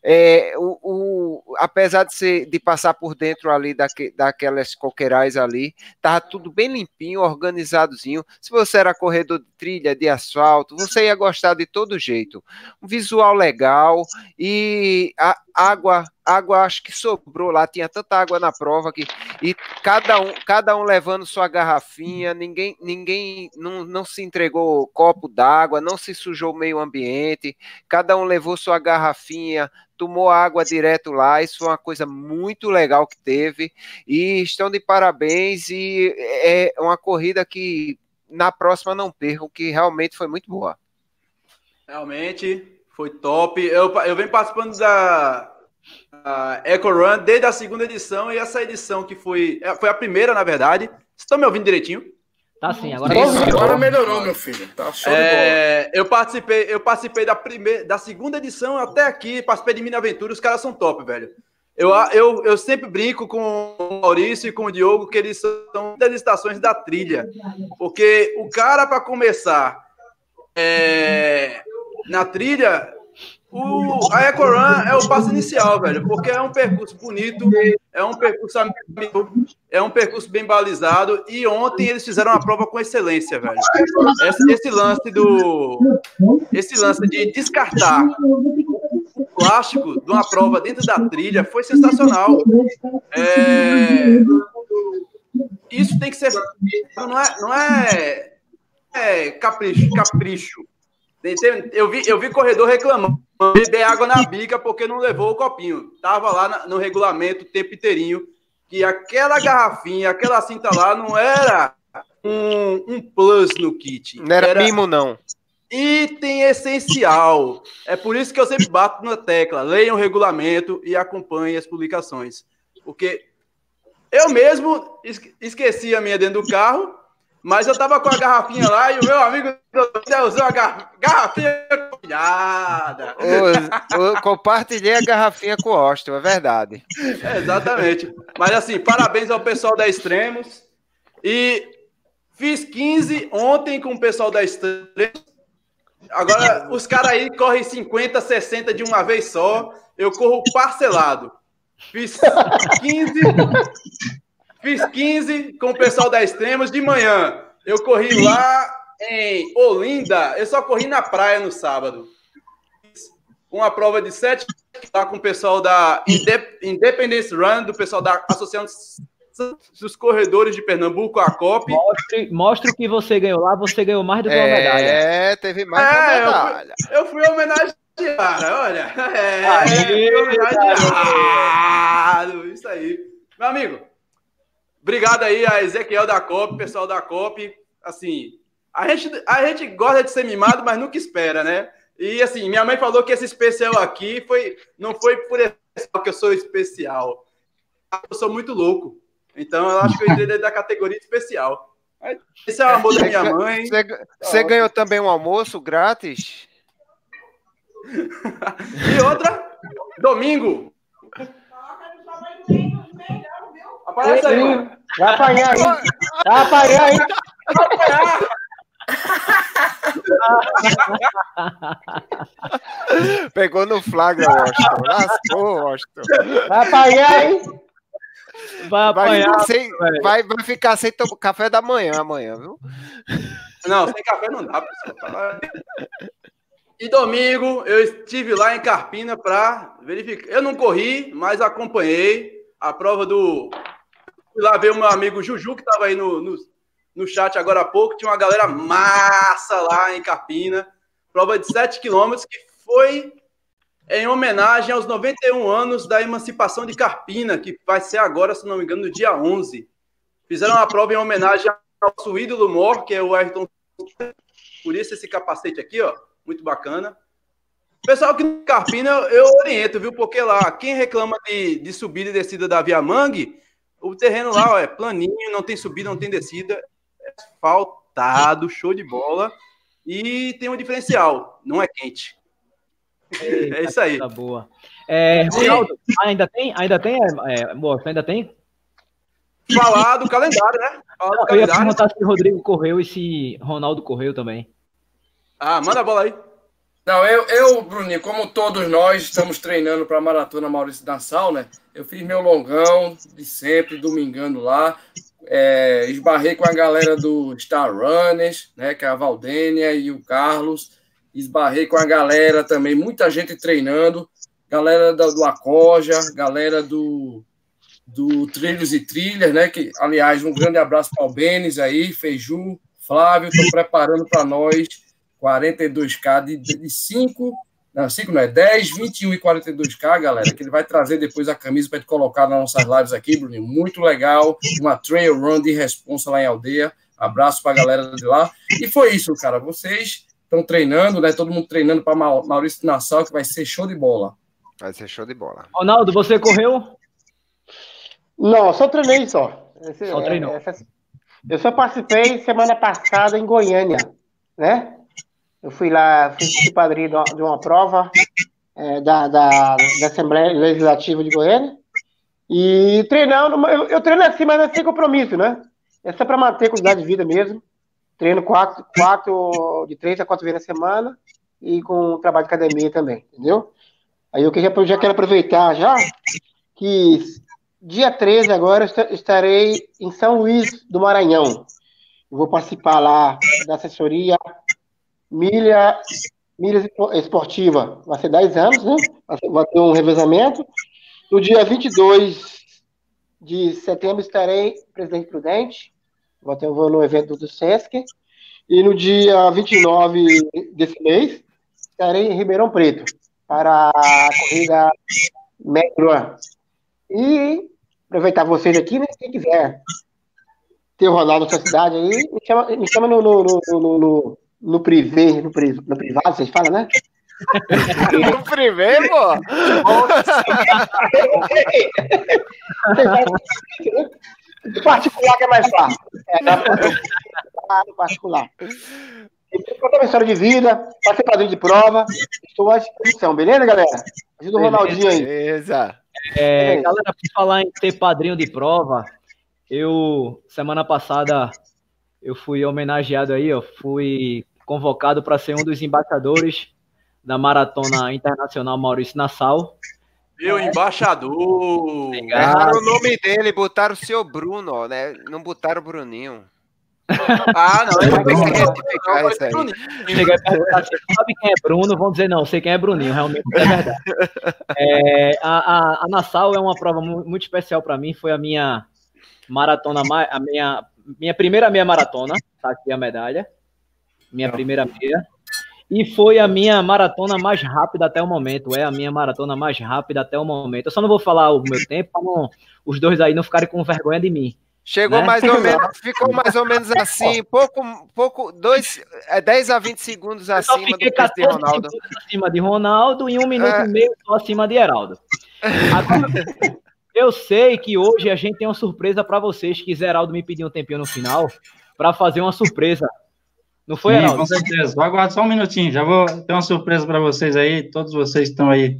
é, o, o, apesar de, ser, de passar por dentro ali daque, daquelas coqueirais ali, tava tudo bem limpinho, organizadozinho. Se você era corredor de trilha, de asfalto, você ia gostar de todo jeito. Um visual legal e a água, água acho que sobrou lá, tinha tanta água na prova que e cada um, cada um levando sua garrafinha, ninguém, ninguém não, não se entregou copo d'água, não se sujou o meio ambiente, cada um levou sua garrafinha, tomou água direto lá. Isso foi uma coisa muito legal que teve. E estão de parabéns. E é uma corrida que na próxima não percam, que realmente foi muito boa. Realmente foi top. Eu, eu venho participando da Eco Run desde a segunda edição e essa edição que foi, é, foi a primeira, na verdade. Vocês estão me ouvindo direitinho? Tá sim, agora, agora melhorou, meu filho. Tá show é, Eu participei, eu participei da primeira, da segunda edição até aqui, participei de Mini Aventura, os caras são top, velho. Eu, eu, eu sempre brinco com o Maurício e com o Diogo que eles são das estações da trilha. Porque o cara, para começar é, na trilha, o, a EcoRun é o passo inicial, velho, porque é um percurso bonito, é um percurso amigo, é um percurso bem balizado, e ontem eles fizeram uma prova com excelência, velho. Esse, esse lance do. Esse lance de descartar o plástico de uma prova dentro da trilha foi sensacional. É, isso tem que ser. Não é, não é, é capricho, capricho. Eu vi, eu vi corredor reclamando beber água na bica porque não levou o copinho. Tava lá no regulamento o tempo inteirinho que aquela garrafinha, aquela cinta lá não era um, um plus no kit. Não era, era mimo, não. Item essencial. É por isso que eu sempre bato na tecla. Leiam o regulamento e acompanhem as publicações. Porque eu mesmo esqueci a minha dentro do carro mas eu tava com a garrafinha lá e o meu amigo usou a garrafinha compartilhada. Compartilhei a garrafinha com o Austin, é verdade. É, exatamente. Mas assim, parabéns ao pessoal da Extremos. E fiz 15 ontem com o pessoal da Extremos. Agora, os caras aí correm 50, 60 de uma vez só. Eu corro parcelado. Fiz 15 Fiz 15 com o pessoal da Extremos de manhã. Eu corri lá em Olinda. Eu só corri na praia no sábado. Uma prova de 7 lá com o pessoal da Independence Run, do pessoal da Associação dos Corredores de Pernambuco, a COP. Mostre, mostre o que você ganhou lá. Você ganhou mais do que uma é, medalha. É, teve mais é, uma medalha. Eu fui, eu fui homenageado, olha. É, Aê, fui homenageado. Isso aí. Meu amigo, Obrigado aí a Ezequiel da COP, pessoal da COP. Assim, a gente, a gente gosta de ser mimado, mas nunca espera, né? E assim, minha mãe falou que esse especial aqui foi, não foi por isso que eu sou especial. Eu sou muito louco. Então eu acho que eu entrei dentro da categoria especial. Esse é o amor da minha mãe. Você, você ganhou também um almoço grátis? e outra, domingo, Aparece aí, mano. Vai apanhar aí. Vai apanhar aí. Vai apanhar. Pegou no flagra, Washington. Lascou, Washington. Vai apanhar aí. Vai apanhar. Vai, sem, vai, vai ficar sem café da manhã amanhã, viu? Não, sem café não dá, pessoal. E domingo eu estive lá em Carpina para verificar. Eu não corri, mas acompanhei a prova do Fui lá ver o meu amigo Juju, que estava aí no, no, no, chat agora há pouco. Tinha uma galera massa lá em Capina. Prova de 7 quilômetros que foi em homenagem aos 91 anos da emancipação de Carpina, que vai ser agora, se não me engano, no dia 11. Fizeram uma prova em homenagem ao nosso ídolo mor, que é o Ayrton. Por isso esse capacete aqui, ó, muito bacana. Pessoal que Carpina eu oriento, viu? Porque lá, quem reclama de, de subida e descida da Via Mangue, o terreno lá ó, é planinho, não tem subida, não tem descida, é asfalto, lotado, show de bola. E tem um diferencial, não é quente. Eita, é isso aí. Tá boa. É, Ronaldo, ainda tem? Ainda tem? É, moço, ainda tem? Falar do calendário, né? Falar do Eu ia calendário. perguntar se Rodrigo correu e se Ronaldo correu também. Ah, manda a bola aí. Não, eu, eu, Bruninho, como todos nós estamos treinando para a Maratona Maurício Nassau, né? Eu fiz meu longão de sempre, domingando lá. É, esbarrei com a galera do Star Runners, né? Que é a Valdênia e o Carlos. Esbarrei com a galera também, muita gente treinando. Galera do, do Acoja, galera do, do Trilhos e Trilhas, né? Que, aliás, um grande abraço para o Benes aí, Feiju, Flávio, estou preparando para nós 42K de, de 5, não, 5 não é 10, 21 e 42K, galera, que ele vai trazer depois a camisa para gente colocar nas nossas lives aqui, Bruninho. Muito legal, uma trail run de responsa lá em aldeia. Abraço para a galera de lá. E foi isso, cara. Vocês estão treinando, né? Todo mundo treinando para Maurício Nassau, que vai ser show de bola. Vai ser show de bola. Ronaldo, você correu? Não, só treinei só. Esse- Só treinou. é, essa- eu só participei semana passada em Goiânia, né? Eu fui lá, fui, padrinho de uma, prova é, da, da, da Assembleia Legislativa de Goiânia. E treinando, eu, eu treino assim, mas é sem compromisso, né? É só para manter a qualidade de vida mesmo. Treino quatro, quatro, de três a quatro vezes na semana e com trabalho de academia também, entendeu? Aí eu já, já quero aproveitar já que dia 13 agora estarei em São Luís do Maranhão. Vou participar lá da assessoria Milha, Milha Espo- Esportiva. Vai ser 10 anos, né? Vai ter um revezamento. No dia 22 de setembro estarei em Presidente Prudente. Vou, ter, vou no evento do Sesc. E no dia 29 desse mês estarei em Ribeirão Preto para a corrida Metro. E aproveitar vocês aqui, né? Quem quiser ter o Ronaldo na sua cidade aí, me chama, me chama no, no, no, no, no, privê, no, pri- no privado, vocês falam, né? No privê, pô. No particular que é mais fácil. É, no particular, contar uma história de vida, pode ser padrinho de prova, estou à disposição, beleza, galera? Ajuda o Ronaldinho aí. Beleza. É, É. galera, por falar em ter padrinho de prova, eu, semana passada, eu fui homenageado aí, ó, fui convocado para ser um dos embaixadores da Maratona Internacional Maurício Nassau. Meu embaixador. Erraram o nome dele, botaram o seu Bruno, né? Não botaram o Bruninho. Ah, não. Eu que não, retificar não, isso aí. Bruninho. Cheguei a perguntar, "Você sabe quem é Bruno? Vão dizer, não, sei quem é Bruninho, realmente é verdade. É, a, a, a Nassau é uma prova mu- muito especial para mim, foi a minha maratona, a minha, minha primeira meia maratona, tá aqui a medalha, minha primeira meia, e foi a minha maratona mais rápida até o momento, é a minha maratona mais rápida até o momento. Eu só não vou falar o meu tempo, para não, os dois aí não ficarem com vergonha de mim. Chegou Né? mais ou menos, ficou mais ou menos assim, pouco, pouco, dois, é 10 a 20 segundos Eu só acima do fiquei peso de 14 Ronaldo. segundos acima de Ronaldo e um minuto É. e meio só acima de Heraldo. Agora, eu sei que hoje a gente tem uma surpresa para vocês, que Heraldo me pediu um tempinho no final para fazer uma surpresa. Não foi, Sim, com certeza. Vou aguardar só um minutinho. Já vou ter uma surpresa para vocês aí. Todos vocês que estão aí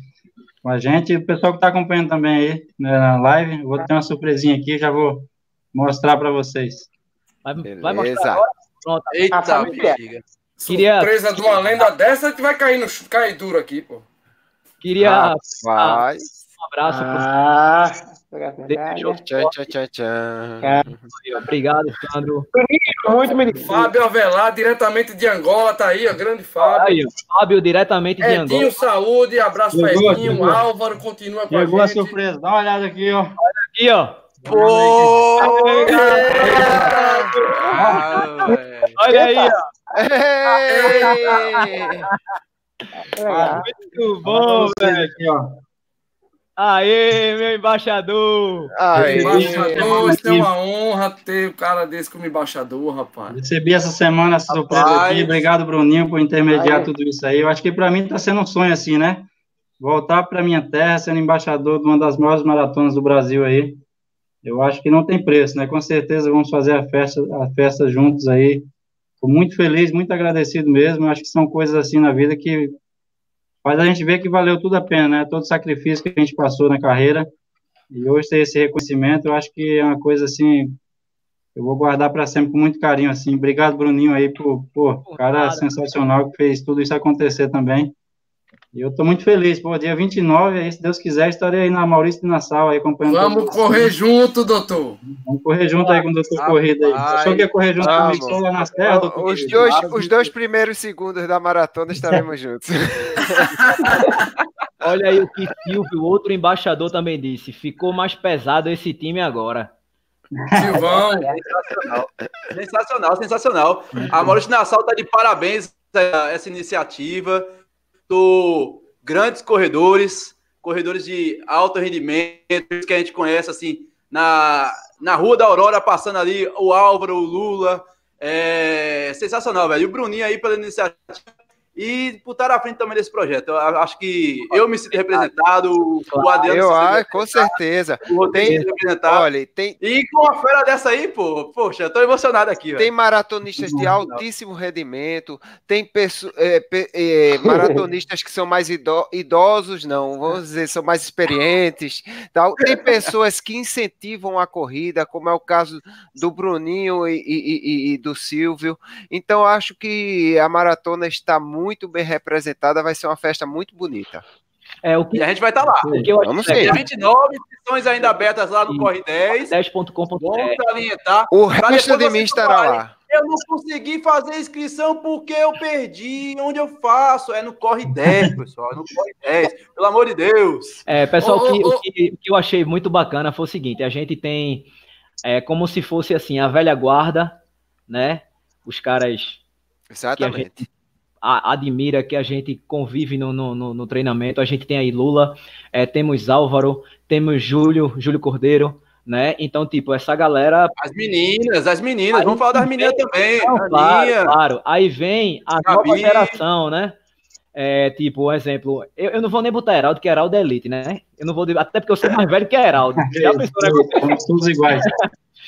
com a gente. E o pessoal que está acompanhando também aí né, na live. Vou ter uma surpresinha aqui. Já vou mostrar para vocês. Vai, vai mostrar agora? Pronto. Eita, Ah, é. bexiga. Queria- Surpresa de uma lenda dessa que vai cair, no, cair duro aqui, pô. Queria Rapaz. Um abraço Ah, Tchan, tchan, tchan, tchan. senhor. Obrigado, Sandro. Muito merecido. Fábio Avelar, diretamente de Angola, tá aí, ó, grande Fábio. Aí, Fábio, diretamente de Angola. Edinho, saúde, abraço pra Chegou, Edinho. chegou. Álvaro continua com Chegou a a gente. surpresa. Dá uma olhada aqui, ó. Aqui, ó. Pô! Olha aí, ó. Muito bom, velho. aqui, ó. Aê, meu embaixador. Aí. Embaixador, isso é uma honra ter um cara desse como embaixador, rapaz. Recebi essa semana essa surpresa aqui. Obrigado, Bruninho, por intermediar Aí. tudo isso aí. Eu acho que para mim está sendo um sonho assim, né? Voltar para minha terra, sendo embaixador de uma das maiores maratonas do Brasil aí. Eu acho que não tem preço, né? Com certeza vamos fazer a festa, a festa juntos aí. Estou muito feliz, muito agradecido mesmo. Acho que são coisas assim na vida que faz a gente ver que valeu tudo a pena, né? Todo o sacrifício que a gente passou na carreira. E hoje ter esse reconhecimento, eu acho que é uma coisa assim, eu vou guardar para sempre com muito carinho, assim. Obrigado, Bruninho, aí, por, por cara sensacional que fez tudo isso acontecer também. E eu estou muito feliz, pô, dia 29, aí, se Deus quiser, estarei aí na Maurício de Nassau, aí acompanhando. Vamos correr junto, doutor. Vamos correr junto aí com o doutor ah, Corrida aí. Você achou que ia correr junto vamos. comigo só lá nas terras, doutor? Os dois, os dois primeiros segundos da maratona estaremos juntos. Olha aí o que Silvio, outro embaixador, também disse. Ficou mais pesado esse time agora. Silvão. Sensacional. Sensacional, sensacional. A Maurício Nassau está de parabéns essa iniciativa do grandes corredores, corredores de alto rendimento, que a gente conhece assim na, na Rua da Aurora, passando ali o Álvaro, o Lula. É sensacional, velho. E o Bruninho aí pela iniciativa e por estar à frente também desse projeto. Eu acho que eu me sinto representado, claro, o Adriano. Eu acho, com certeza. O tem, representado. Olha, tem... E com uma feira dessa aí, pô, poxa, eu tô emocionado aqui. Tem maratonistas de altíssimo rendimento, tem perso... é, é, maratonistas que são mais idosos, não, vamos dizer, são mais experientes. Tal. Tem pessoas que incentivam a corrida, como é o caso do Bruninho e, e, e, e do Silvio. Então, acho que a maratona está muito muito bem representada, vai ser uma festa muito bonita. É, o que... E a gente vai estar tá lá. Vamos ver. Dia 29, inscrições ainda abertas lá no Corre 10. 10.com.br. Vamos salientar. O resto de mim estará lá. Eu não consegui fazer inscrição porque eu perdi. Onde eu faço? É no Corre 10, pessoal. É no Corre 10. Pelo amor de Deus. É, pessoal, oh, oh. O, que, o que eu achei muito bacana foi o seguinte: a gente tem é, como se fosse assim, a velha guarda, né? Os caras. Exatamente admira, que a gente convive no, no, no treinamento. A gente tem aí Lula, é, temos Álvaro, temos Júlio, Júlio Cordeiro, né? Então, tipo, essa galera. As meninas, as meninas, vamos falar das meninas também. Não, claro, claro. Aí vem a nova geração, né? É, tipo, um exemplo, eu, eu não vou nem botar Heraldo, que Heraldo é elite, né? Eu não vou, até porque eu sou mais velho que Heraldo. Já? Somos todos iguais.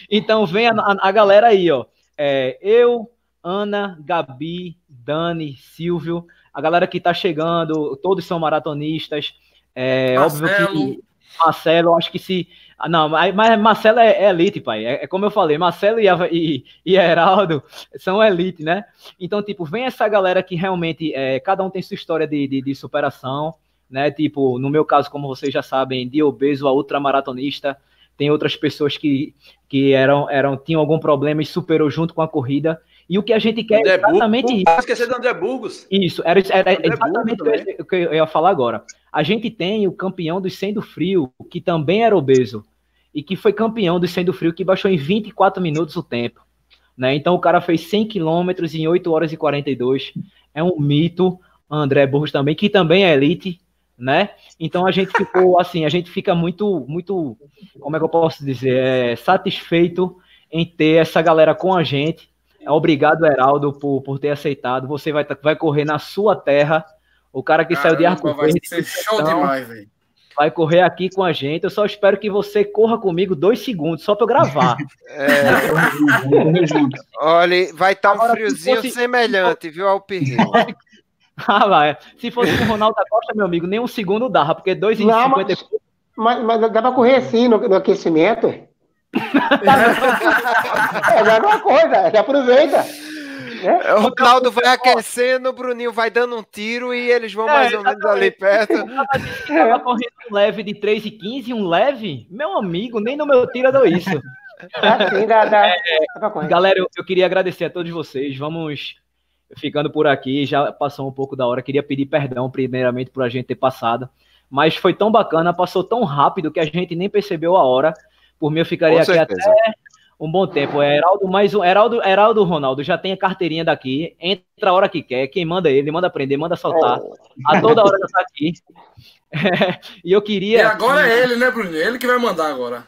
então vem a, a, a galera aí, ó. É, eu, Ana, Gabi, Dani, Silvio, a galera que tá chegando, todos são maratonistas. É Marcelo. óbvio que Marcelo, acho que se. Não, mas Marcelo é, é elite, pai. É, é, como eu falei, Marcelo e, e, e Heraldo são elite, né? Então, tipo, vem essa galera que realmente é, cada um tem sua história de, de, de, superação, né? Tipo, no meu caso, como vocês já sabem, de obeso a ultramaratonista. Tem outras pessoas que, que eram, eram, tinham algum problema e superou junto com a corrida. E o que a gente quer André é exatamente Burgos, isso. esquecer do André Burgos. Isso, era, era exatamente o que eu ia falar agora. A gente tem o campeão do Sendo Frio, que também era obeso, e que foi campeão do Sendo Frio, que baixou em 24 minutos o tempo. Né? Então o cara fez 100 quilômetros em 8 horas e 42. É um mito. André Burgos também, que também é elite, né? Então a gente ficou assim, a gente fica muito, muito, como é que eu posso dizer, é, satisfeito em ter essa galera com a gente, Obrigado, Heraldo, por, por ter aceitado. Você vai, vai correr na sua terra. O cara que Caramba, saiu de Arco Vai ser show então, demais, velho. Vai correr aqui com a gente. Eu só espero que você corra comigo dois segundos, só para eu gravar. É. Olha, vai estar tá um friozinho fosse... semelhante, viu, ao ah, vai. Se fosse o Ronaldo da Costa, meu amigo, nem um segundo dava, porque dois em Não, 50... mas, mas, mas dá para correr assim no, no aquecimento é a mesma coisa, já aproveita. Né? O Ronaldo vai aquecendo, o Bruninho vai dando um tiro e eles vão é, mais ou menos ali perto. Tava correndo um leve de 3 e 15, um leve? Meu amigo, nem no meu tiro eu dou isso. Assim, dá, dá. É, galera, eu, eu queria agradecer a todos vocês. Vamos ficando por aqui, já passou um pouco da hora. Queria pedir perdão, primeiramente, por a gente ter passado. Mas foi tão bacana, passou tão rápido que a gente nem percebeu a hora. Por mim, eu ficaria aqui até um bom tempo. É Heraldo, mais um. Heraldo, Heraldo Ronaldo já tem a carteirinha daqui. Entra a hora que quer. Quem manda ele, manda aprender, manda soltar. Oh. A toda hora já tá aqui. É, e eu queria. E agora é ele, né, Bruno? Ele que vai mandar agora.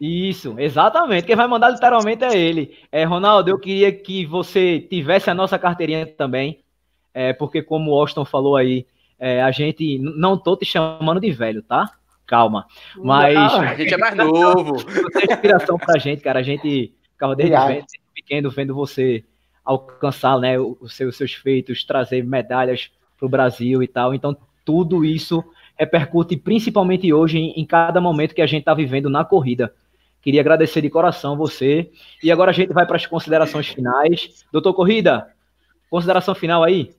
Isso, exatamente. Quem vai mandar literalmente é ele. É, Ronaldo, eu queria que você tivesse a nossa carteirinha também. É, porque, como o Austin falou aí, é, a gente. Não tô te chamando de velho, tá? Calma. Mas. a gente é mais novo. Você é inspiração pra gente, cara. A gente ficava desde, vendo, pequeno vendo você alcançar né, os, seus, seus feitos, trazer medalhas para o Brasil e tal. Então, tudo isso repercute principalmente hoje em, em cada momento que a gente está vivendo na corrida. Queria agradecer de coração você. E agora a gente vai para as considerações finais. Doutor Corrida, consideração final aí?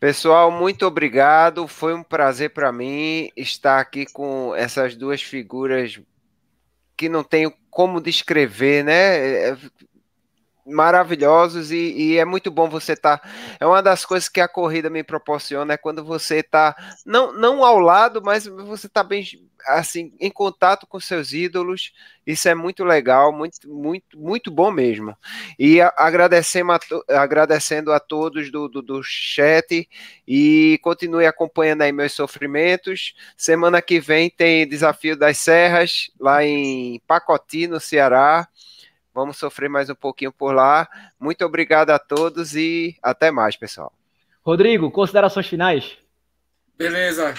Pessoal, muito obrigado. Foi um prazer para mim estar aqui com essas duas figuras que não tenho como descrever, né? Maravilhosos e, e, é muito bom você estar. Tá, é uma das coisas que a corrida me proporciona é quando você está não, não ao lado, mas você está bem assim em contato com seus ídolos. Isso é muito legal, muito muito muito bom mesmo. E a, agradecendo, a, agradecendo a todos do, do, do chat e continue acompanhando aí meus sofrimentos. Semana que vem tem desafio das serras lá em Pacoti, no Ceará. Vamos sofrer mais um pouquinho por lá. Muito obrigado a todos e até mais, pessoal. Rodrigo, considerações finais? Beleza.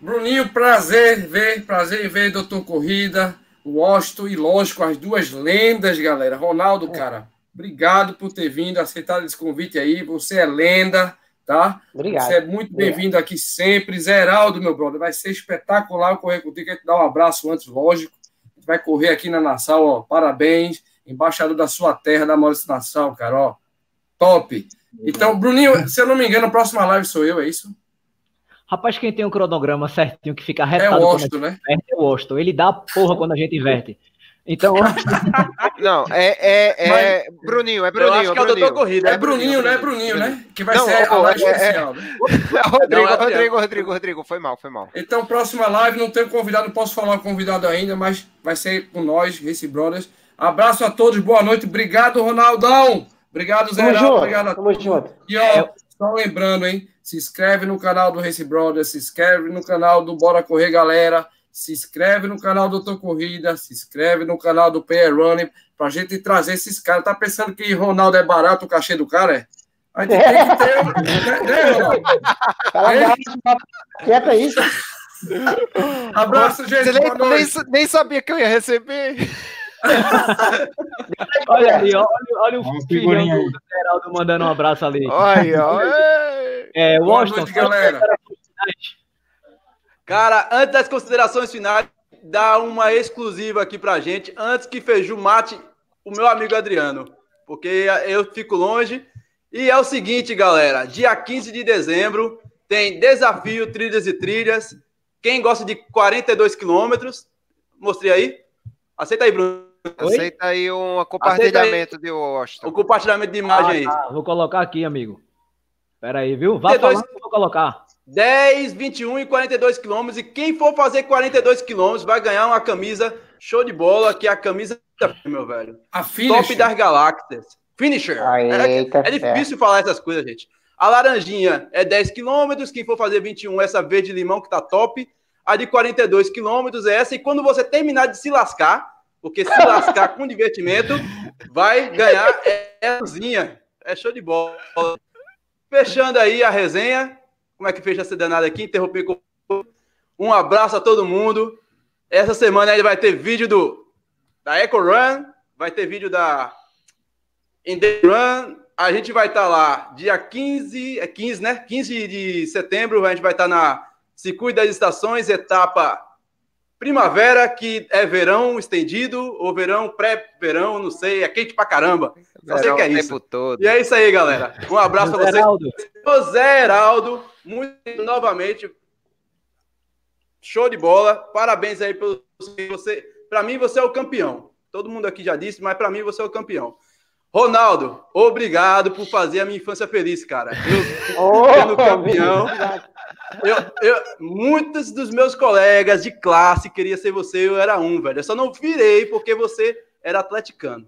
Bruninho, prazer ver, prazer em ver Doutor Corrida, o Washington e, lógico, as duas lendas, galera. Ronaldo, cara, obrigado por ter vindo, aceitado esse convite aí. Você é lenda, tá? Obrigado. Você é muito bem-vindo aqui sempre. Zeraldo, meu brother, vai ser espetacular correr contigo. Quero te dar um abraço antes, lógico. Vai correr aqui na Nassau, ó. Parabéns embaixador da sua terra, da Maurício Nassau, cara, ó. Top. Então, Bruninho, se eu não me engano, a próxima live sou eu, é isso? Rapaz, quem tem um cronograma certinho que fica retado... É o Osto, né? Inverte, é o Osto. Ele dá porra quando a gente inverte. Então. Não, é, é, é Mas, Bruninho, é Bruninho. Eu acho que é o doutor Corrida. É, Bruninho, né? Bruninho, né? Que vai não, ser a live é, é. especial. Né? Rodrigo, não, Rodrigo, Rodrigo, Rodrigo, foi mal, foi mal. Então, próxima live, não tenho convidado, não posso falar convidado ainda, mas vai ser com nós, Race Brothers. Abraço a todos, boa noite. Obrigado, Ronaldão. Obrigado, Zé. Obrigado a todos. Junto. E ó, só lembrando, hein? Se inscreve no canal do Race Brothers, se inscreve no canal do Bora Correr Galera, se inscreve no canal do Doutor Corrida, se inscreve no canal do PR Running, pra gente trazer esses caras. Tá pensando que Ronaldo é barato o cachê do cara, é? A gente tem que ter. né, né Ronaldo? Quieta isso. Abraço, gente. Nem, nem, nem sabia que eu ia receber. Olha ali, olha, olha o filhão do Geraldo mandando um abraço ali. Olha, olha. É, Washington, galera. Cara, antes das considerações finais, dá uma exclusiva aqui pra gente, antes que Feiju mate o meu amigo Adriano, porque eu fico longe. E é o seguinte, galera, dia 15 de dezembro tem desafio Trilhas e Trilhas. Quem gosta de 42 quilômetros, mostrei aí. Aceita aí, Bruno. Aceita aí um compartilhamento aí. de Washington. O compartilhamento de imagem ah, aí. Tá. Vou colocar aqui, amigo. Pera aí, viu? Vai falando que eu vou colocar. 10, 21 e 42 quilômetros. E quem for fazer 42 quilômetros vai ganhar uma camisa show de bola, que é a camisa, meu velho. A Top das galáxias. Finisher. é, é, difícil falar essas coisas, gente. A laranjinha é 10 quilômetros. Quem for fazer 21, essa verde limão que tá top. A de 42 quilômetros é essa. E quando você terminar de se lascar, porque se lascar com divertimento, vai ganhar essa É show de bola. Fechando aí a resenha. Como é que fecha essa danada aqui? Interromper com um abraço a todo mundo. Essa semana aí vai ter vídeo do da Eco Run, vai ter vídeo da Ende Run. A gente vai estar tá lá dia 15, é 15, né? 15 de setembro, a gente vai estar tá na Circuito das Estações, etapa primavera, que é verão estendido, ou verão pré-verão, não sei, é quente pra caramba. Só sei que é isso. Todo. E é isso aí, galera. Um abraço pra vocês. José Heraldo, muito novamente. Show de bola. Parabéns aí pelo você. Para mim, você é o campeão. Todo mundo aqui já disse, mas para mim, você é o campeão. Ronaldo, obrigado por fazer a minha infância feliz, cara. Eu oh, sendo campeão. Eu, eu, muitos dos meus colegas de classe queria ser você, eu era um, velho. Eu só não virei porque você era atleticano.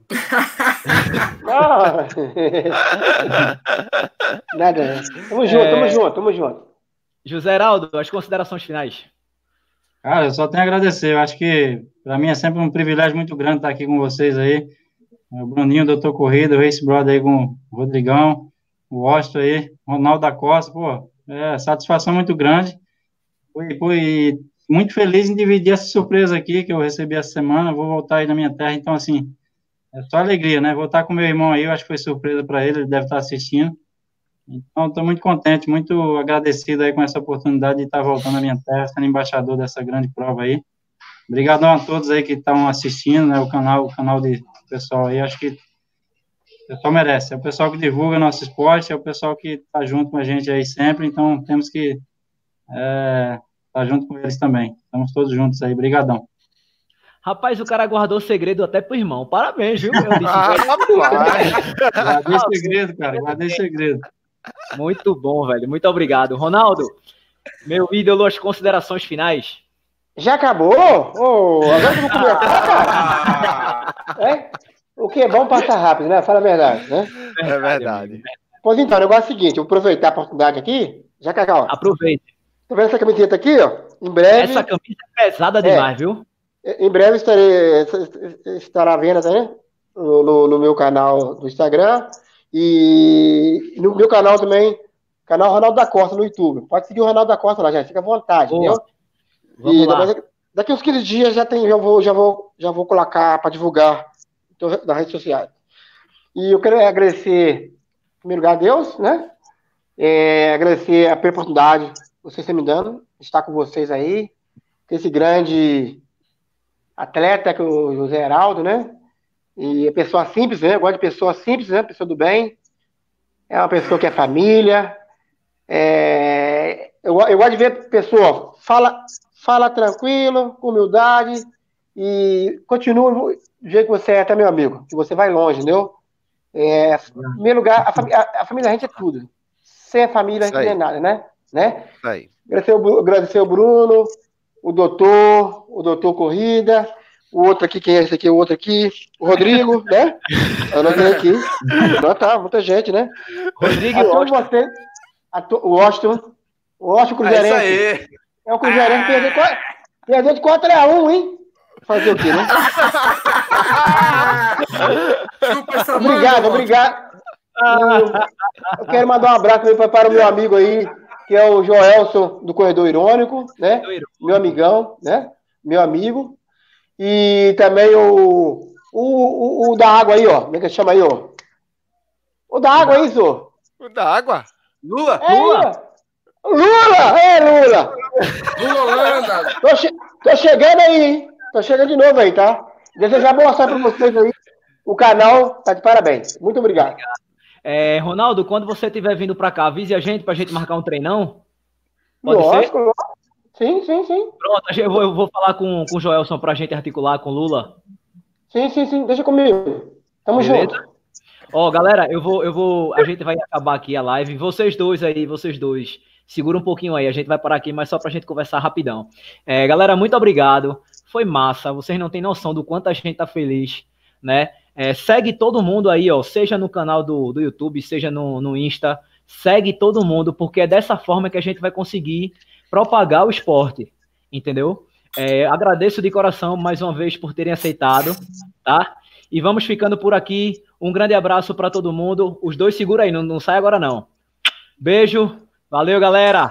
Ah. Nada. Tamo junto, é... tamo junto, tamo junto. José Heraldo, as considerações finais. Cara, eu só tenho a agradecer. Eu acho que para mim é sempre um privilégio muito grande estar aqui com vocês aí. O Bruninho, o Doutor Corrida, o Race Brother aí com o Rodrigão, o Washington aí, Ronaldo da Costa, pô, é satisfação muito grande. Fui, muito feliz em dividir essa surpresa aqui que eu recebi essa semana. Vou voltar aí na minha terra, então, assim, é só alegria, né? Voltar com meu irmão aí, eu acho que foi surpresa para ele, ele deve estar assistindo. Então, estou muito contente, muito agradecido aí com essa oportunidade de estar voltando à minha terra, sendo embaixador dessa grande prova aí. Obrigadão a todos aí que estão assistindo, né, o canal, o canal de pessoal aí, acho que o pessoal merece, é o pessoal que divulga nosso esporte, é o pessoal que está junto com a gente aí sempre, então temos que estar é, tá junto com eles também. Estamos todos juntos aí, brigadão. Rapaz, o cara guardou o segredo até pro irmão. Parabéns, viu? Eu disse, ah, guardei segredo, cara. Guardei segredo. Muito bom, velho. Muito obrigado. Ronaldo, meu ídolo, as considerações finais. Já acabou? Oh, agora que eu vou começar, cara. É? O que é bom passa rápido, né? Fala a verdade, né? É verdade. Pois então, o negócio é o seguinte, eu vou aproveitar a oportunidade aqui. Já que ó. Aproveite. Tá vendo essa camiseta aqui, ó? Em breve. Essa camisa é pesada demais, é, viu? Em breve estarei, estará à venda, né? No, no, no meu canal do Instagram. E no meu canal também, canal Ronaldo da Costa no YouTube. Pode seguir o Ronaldo da Costa lá, gente, fica à vontade, Boa. entendeu? Vamos e lá. daqui uns 15 dias já tem, já vou, já vou, já vou colocar para divulgar nas redes sociais. E eu quero agradecer, em primeiro lugar, a Deus, né? É, agradecer a oportunidade que vocês estão me dando, estar com vocês aí, esse grande atleta que é o José Heraldo, né? E é pessoa simples, né? Eu gosto de pessoa simples, né? Pessoa do bem. É uma pessoa que é família. É... Eu, eu gosto de ver pessoa fala, fala tranquilo, com humildade e continua do jeito que você é, até meu amigo, que você vai longe, entendeu? É, em primeiro lugar, a, família, a, a família da gente é tudo. Sem a família a gente não é nada, né? né? Agradecer, o, agradecer o Bruno, o doutor, o doutor Corrida, o outro aqui, quem é esse aqui? O outro aqui, o Rodrigo, né? Eu não tenho aqui. Não, tá, muita gente, né? Rodrigo e Washington. Você, o Washington. O Washington Cruzeirense. É isso aí. É o Cruzeirense perdeu, perdeu de 4x1, hein? Fazer o quê, né? obrigado, obrigado. Eu, quero mandar um abraço aí para o meu amigo aí, que é o Joelson do Corredor Irônico, né? Meu amigão, né? Meu amigo. E também o, o, o, o da água aí, ó. Como é que chama aí, ó? O da água aí, senhor. O da água? Lula? É, Lula? Lula! É, Lula! Lula Holanda! Tô, che tô chegando aí, hein? Tô chegando de novo aí, tá? Desejar boa sorte pra vocês aí. O canal tá de parabéns. Muito obrigado. É, Ronaldo, quando você estiver vindo para cá, avise a gente pra gente marcar um treinão. Pode Lógico, ser? Sim, sim, sim. Pronto, eu vou, eu vou falar com, com o Joelson pra gente articular com o Lula. Sim, sim, sim. Deixa comigo. Tamo Beleza? junto. Ó, galera, eu vou, eu vou. A gente vai acabar aqui a live. Vocês dois aí, vocês dois. Segura um pouquinho aí, a gente vai parar aqui, mas só pra gente conversar rapidão. É, galera, muito obrigado. Foi massa. Vocês não têm noção do quanto a gente tá feliz, né? É, segue todo mundo aí, ó. Seja no canal do, do YouTube, seja no, no Insta. Segue todo mundo, porque é dessa forma que a gente vai conseguir propagar o esporte, entendeu? É, agradeço de coração mais uma vez por terem aceitado, tá? E vamos ficando por aqui. Um grande abraço para todo mundo. Os dois segura aí, não, não sai agora não. Beijo, valeu galera.